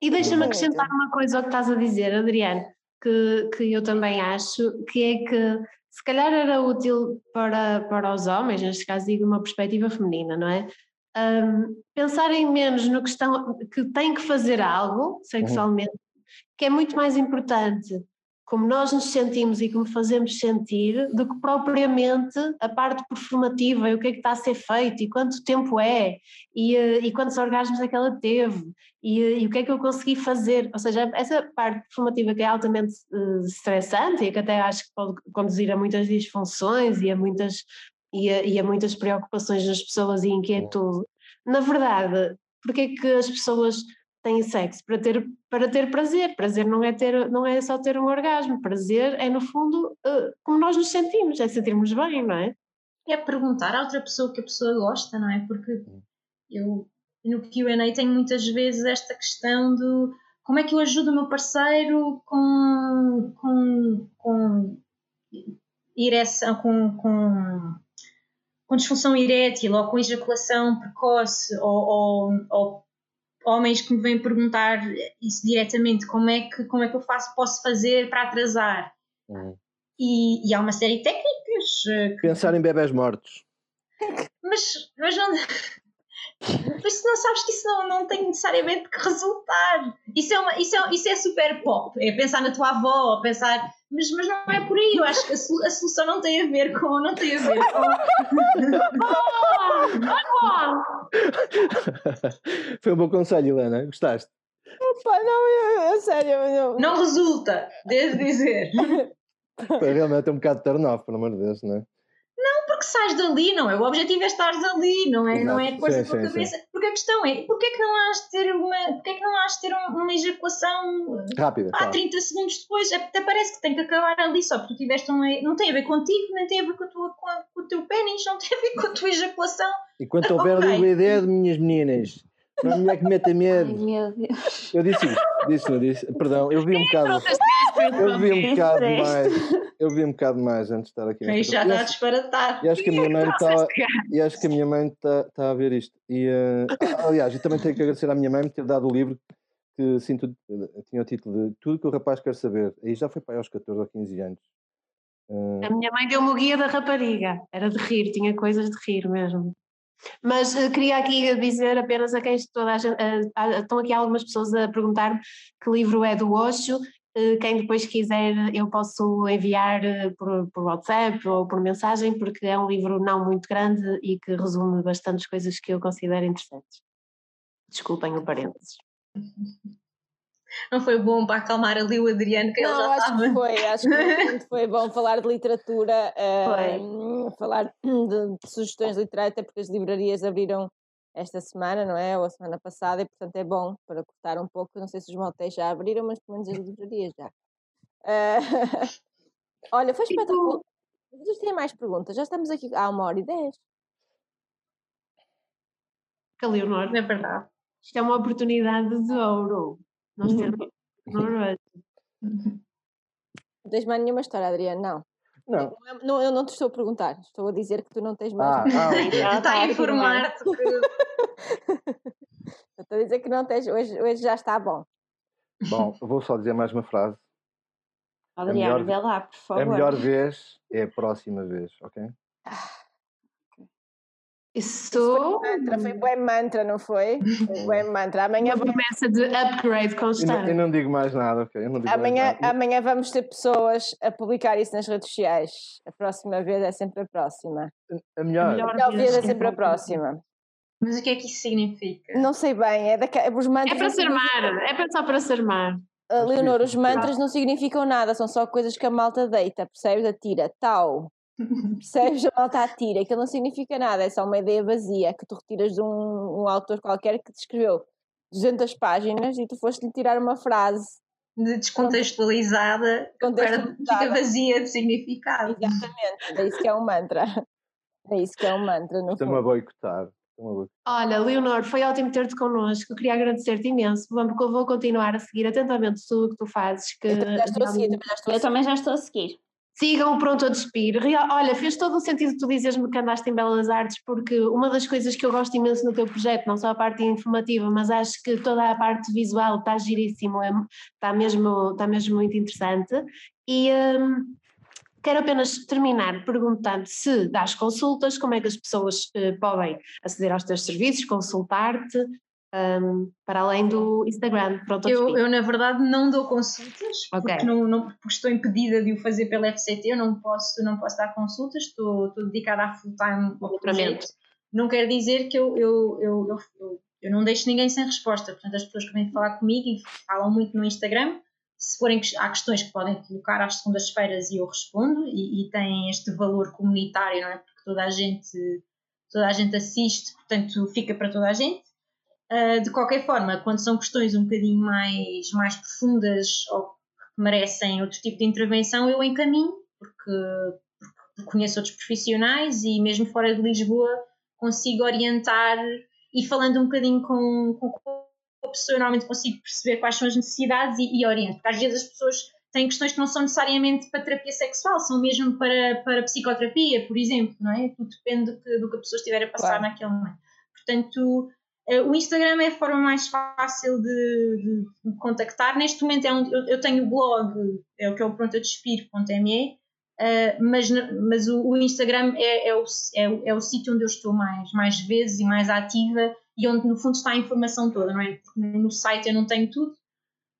E deixa-me acrescentar uma coisa ao que estás a dizer, Adriano que, que eu também acho, que é que se calhar era útil para, para os homens, neste caso digo uma perspectiva feminina, não é? Um, pensarem menos no que, estão, que têm que fazer algo sexualmente, uhum. que é muito mais importante como nós nos sentimos e como fazemos sentir, do que propriamente a parte performativa e o que é que está a ser feito e quanto tempo é e, eh, e quantos orgasmos é que ela teve e, eh, e, o que é que eu consegui fazer. Ou seja, essa parte performativa que é altamente uh, estressante e que até acho que pode conduzir a muitas disfunções e a muitas, e a, e a muitas preocupações das pessoas e inquietude. Na verdade, porque é que as pessoas têm sexo para ter, para ter prazer. Prazer não é, ter, não é só ter um orgasmo. Prazer é, no fundo, uh, como nós nos sentimos, é sentirmos bem, não é? É perguntar à outra pessoa que a pessoa gosta, não é? Porque eu no QA tenho muitas vezes esta questão do como é que eu ajudo o meu parceiro com, com, com ereção, com, com, com disfunção erétil ou com ejaculação precoce ou, ou, ou homens que me vêm perguntar isso diretamente, como é que, como é que eu faço, posso fazer para atrasar? Uhum. E, e, há uma série de técnicas. Eh, que... Pensar em bebés mortos. Mas, mas não. Mas se não sabes que isso não, não tem necessariamente que resultar. Isso é, uma, isso, é, isso é super pop. É pensar na tua avó, pensar. Mas, mas não é por aí. Eu acho que a, a solução não tem a ver com. Não tem a ver com. Foi um bom conselho, Helena. Gostaste? Opa, não, eu, eu sério. Eu... Não resulta, devo dizer. Realmente é um bocado turn off, pelo amor de Deus, não é? Sais dali, não é? O objetivo é estares ali, não é, não é coisa sim, tua cabeça. Sim. Porque a questão é, porquê é que não has de ter uma, porquê é que não has de ter uma ejaculação rápida? Há 30 segundos depois, até parece que tem que acabar ali só porque tu tiveste uma. Não tem a ver contigo, nem tem a ver com, a tua, com, a, com o teu pênis, não tem a ver com a tua ejaculação. Enquanto houver okay. liquidez, minhas meninas, uma mulher que meta medo. Ai, meu Deus. Eu disse isso, disse, não disse? Perdão, eu vi um bocado. Eu vi um bocado mais. Eu vi um bocado mais antes de estar aqui. Aí já está a disparatar. E acho que a minha mãe está. E acho que a minha mãe está, está a ver isto. E, uh, aliás, eu também tenho que agradecer à minha mãe por ter dado o livro que sinto, tinha o título de Tudo que o rapaz quer saber. Aí já foi para aí aos 14 ou 15 anos. Uh... A minha mãe deu-me o guia da rapariga. Era de rir, tinha coisas de rir mesmo. Mas uh, queria aqui dizer apenas a quem toda a gente, uh, estão aqui algumas pessoas a perguntar que livro é do Osho eh, quem depois quiser, eu posso enviar eh, por, por, WhatsApp ou por mensagem, porque é um livro não muito grande e que resume bastantes coisas que eu considero interessantes. Desculpem o parênteses. Não foi bom para acalmar ali o Adriano, que não, ele já acho estava. Que foi, acho que foi bom falar de literatura, uh, falar de, de, sugestões literárias, até porque as livrarias abriram esta semana, não é? Ou a semana passada, e portanto é bom para cortar um pouco. Não sei se os motéis já abriram, mas pelo menos as livrarias já. Uh, olha, foi espetacular. Vocês têm mais perguntas? Já estamos aqui há uma hora e dez. Leonor, é verdade. Isto é uma oportunidade de ouro. Nós temos. Não tens mais nenhuma história, Adriana? Não. Não. não. Eu não te estou a perguntar, estou a dizer que tu não tens mais. Ah, ah, está a informar-te estou a dizer que não tens, hoje, hoje já está bom. Bom, vou só dizer mais uma frase. Adriano, vê lá, por favor. A melhor vez é a próxima vez, ok? Isso foi mantra, foi mantra, não foi? Foi mantra. Amanhã Uma promessa de upgrade constante. Eu não, eu não digo mais nada, ok? amanhã, amanhã vamos ter pessoas a publicar isso nas redes sociais. A próxima vez é sempre a próxima. A melhor, a melhor vez é sempre a próxima. Mas o que é que isso significa? Não sei bem, é, daque... os mantras. É para ser mar, é só para ser mar. Uh, Leonor, os mantras não significam nada, são só coisas que a malta deita, percebes? Atira, tal. Percebes? A malta atira, aquilo não significa nada, é só uma ideia vazia que tu retiras de um, um autor qualquer que te escreveu 200 páginas e tu foste-lhe tirar uma frase de descontextualizada, descontextualizada. fica vazia de significado. Exatamente, é isso que é um mantra. É isso que é um mantra. Estão-me a boicotar. Olha, Leonor, foi ótimo ter-te connosco. Queria agradecer-te imenso, porque eu vou continuar a seguir atentamente tudo o que tu fazes. Que eu também já estou a seguir. Eu também já estou a seguir. Sigam o Pronto a Despir. Olha, fez todo o sentido tu dizeres-me que andaste em Belas Artes, porque uma das coisas que eu gosto imenso no teu projeto, não só a parte informativa, mas acho que toda a parte visual está giríssimo, é, está, mesmo, está mesmo muito interessante. E hum, quero apenas terminar perguntando se das consultas, como é que as pessoas uh, podem aceder aos teus serviços, consultar-te um, para além do Instagram. Pronto, eu, eu, na verdade, não dou consultas, okay. porque, não, não, porque estou impedida de o fazer pela FCT, eu não posso, não posso dar consultas, estou, estou dedicada a full-time ao projeto. Não quer dizer que eu, eu, eu, eu, eu não deixo ninguém sem resposta. Portanto, as pessoas que vêm falar comigo e falam muito no Instagram, se forem há questões que podem colocar às segundas-feiras e eu respondo, e, e têm este valor comunitário, não é? Porque toda a gente, toda a gente assiste, portanto, fica para toda a gente. Uh, de qualquer forma, quando são questões um bocadinho mais, mais profundas ou que merecem outro tipo de intervenção, eu encaminho, porque, porque conheço outros profissionais e mesmo fora de Lisboa consigo orientar e falando um bocadinho com, com a pessoa, normalmente consigo perceber quais são as necessidades e, e oriento, porque às vezes as pessoas têm questões que não são necessariamente para terapia sexual, são mesmo para, para psicoterapia, por exemplo, não é? Tudo depende do que, do que a pessoa estiver a passar claro. naquele momento. Portanto, o Instagram é a forma mais fácil de, de contactar. Neste momento é onde eu, eu, tenho o blog, é o que é o prontoadespir.me, uh, eh, mas, mas o, o Instagram é, é o, é, é o sítio onde eu estou mais, mais vezes e mais ativa e onde no fundo está a informação toda, não é? Porque no site eu não tenho tudo,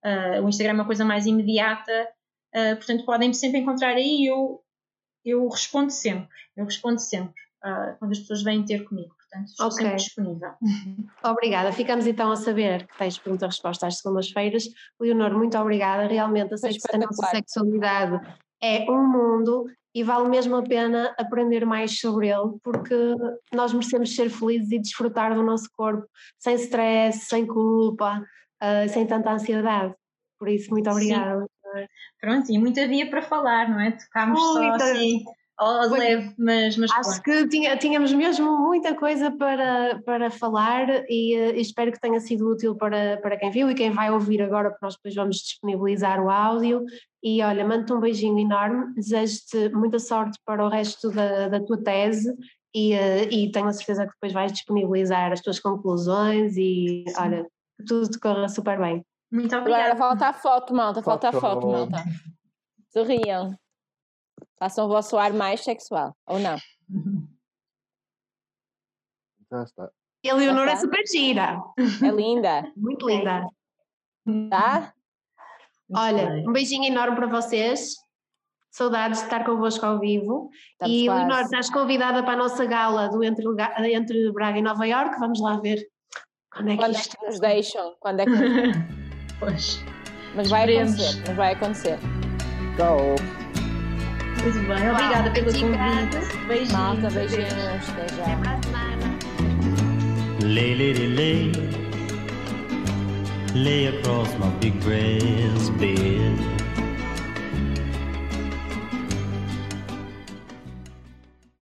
uh, o Instagram é uma coisa mais imediata, uh, portanto podem-me sempre encontrar aí eu, eu respondo sempre, eu respondo sempre quando as pessoas vêm ter comigo portanto estou okay. sempre disponível. Obrigada, ficamos então a saber que tens pergunta-resposta às segundas-feiras. Leonor, muito obrigada, realmente a, sex a nossa sexualidade é um mundo e vale mesmo a pena aprender mais sobre ele, porque nós merecemos ser felizes e desfrutar do nosso corpo sem stress, sem culpa, uh, sem tanta ansiedade. Por isso, muito obrigada. Sim. Pronto, e muita via para falar, não é? Tocámos só assim leve, mas, mas Acho que tinha, tínhamos mesmo muita coisa para, para falar e, uh, espero que tenha sido útil para, para quem viu e quem vai ouvir agora, porque nós depois vamos disponibilizar o áudio. E olha, mando-te um beijinho enorme, desejo-te muita sorte para o resto da, da tua tese e, uh, e tenho a certeza que depois vais disponibilizar as tuas conclusões e Sim. olha, que tudo te corra super bem. Muito obrigada. Agora falta a foto, malta, falta a foto, malta. Sorriam. Façam o vosso ar mais sexual, ou não? Já está. E a Leonor é super gira. É linda. Muito linda. Tá? Olha, um beijinho enorme para vocês. Saudades de estar convosco ao vivo. Estamos e, quase. Leonor, estás convidada para a nossa gala do Entre, Entre Braga e Nova Iorque. Vamos lá ver quando é que, quando isto... é que nos deixam. Quando é que... pois. Mas vai acontecer. Mas vai acontecer. Tchau. Muito bem, obrigada pelo convite. Beijinhos. Malta, beijinhos. Até já. Até para a semana. Lay, lady, lay. Lay across my big breast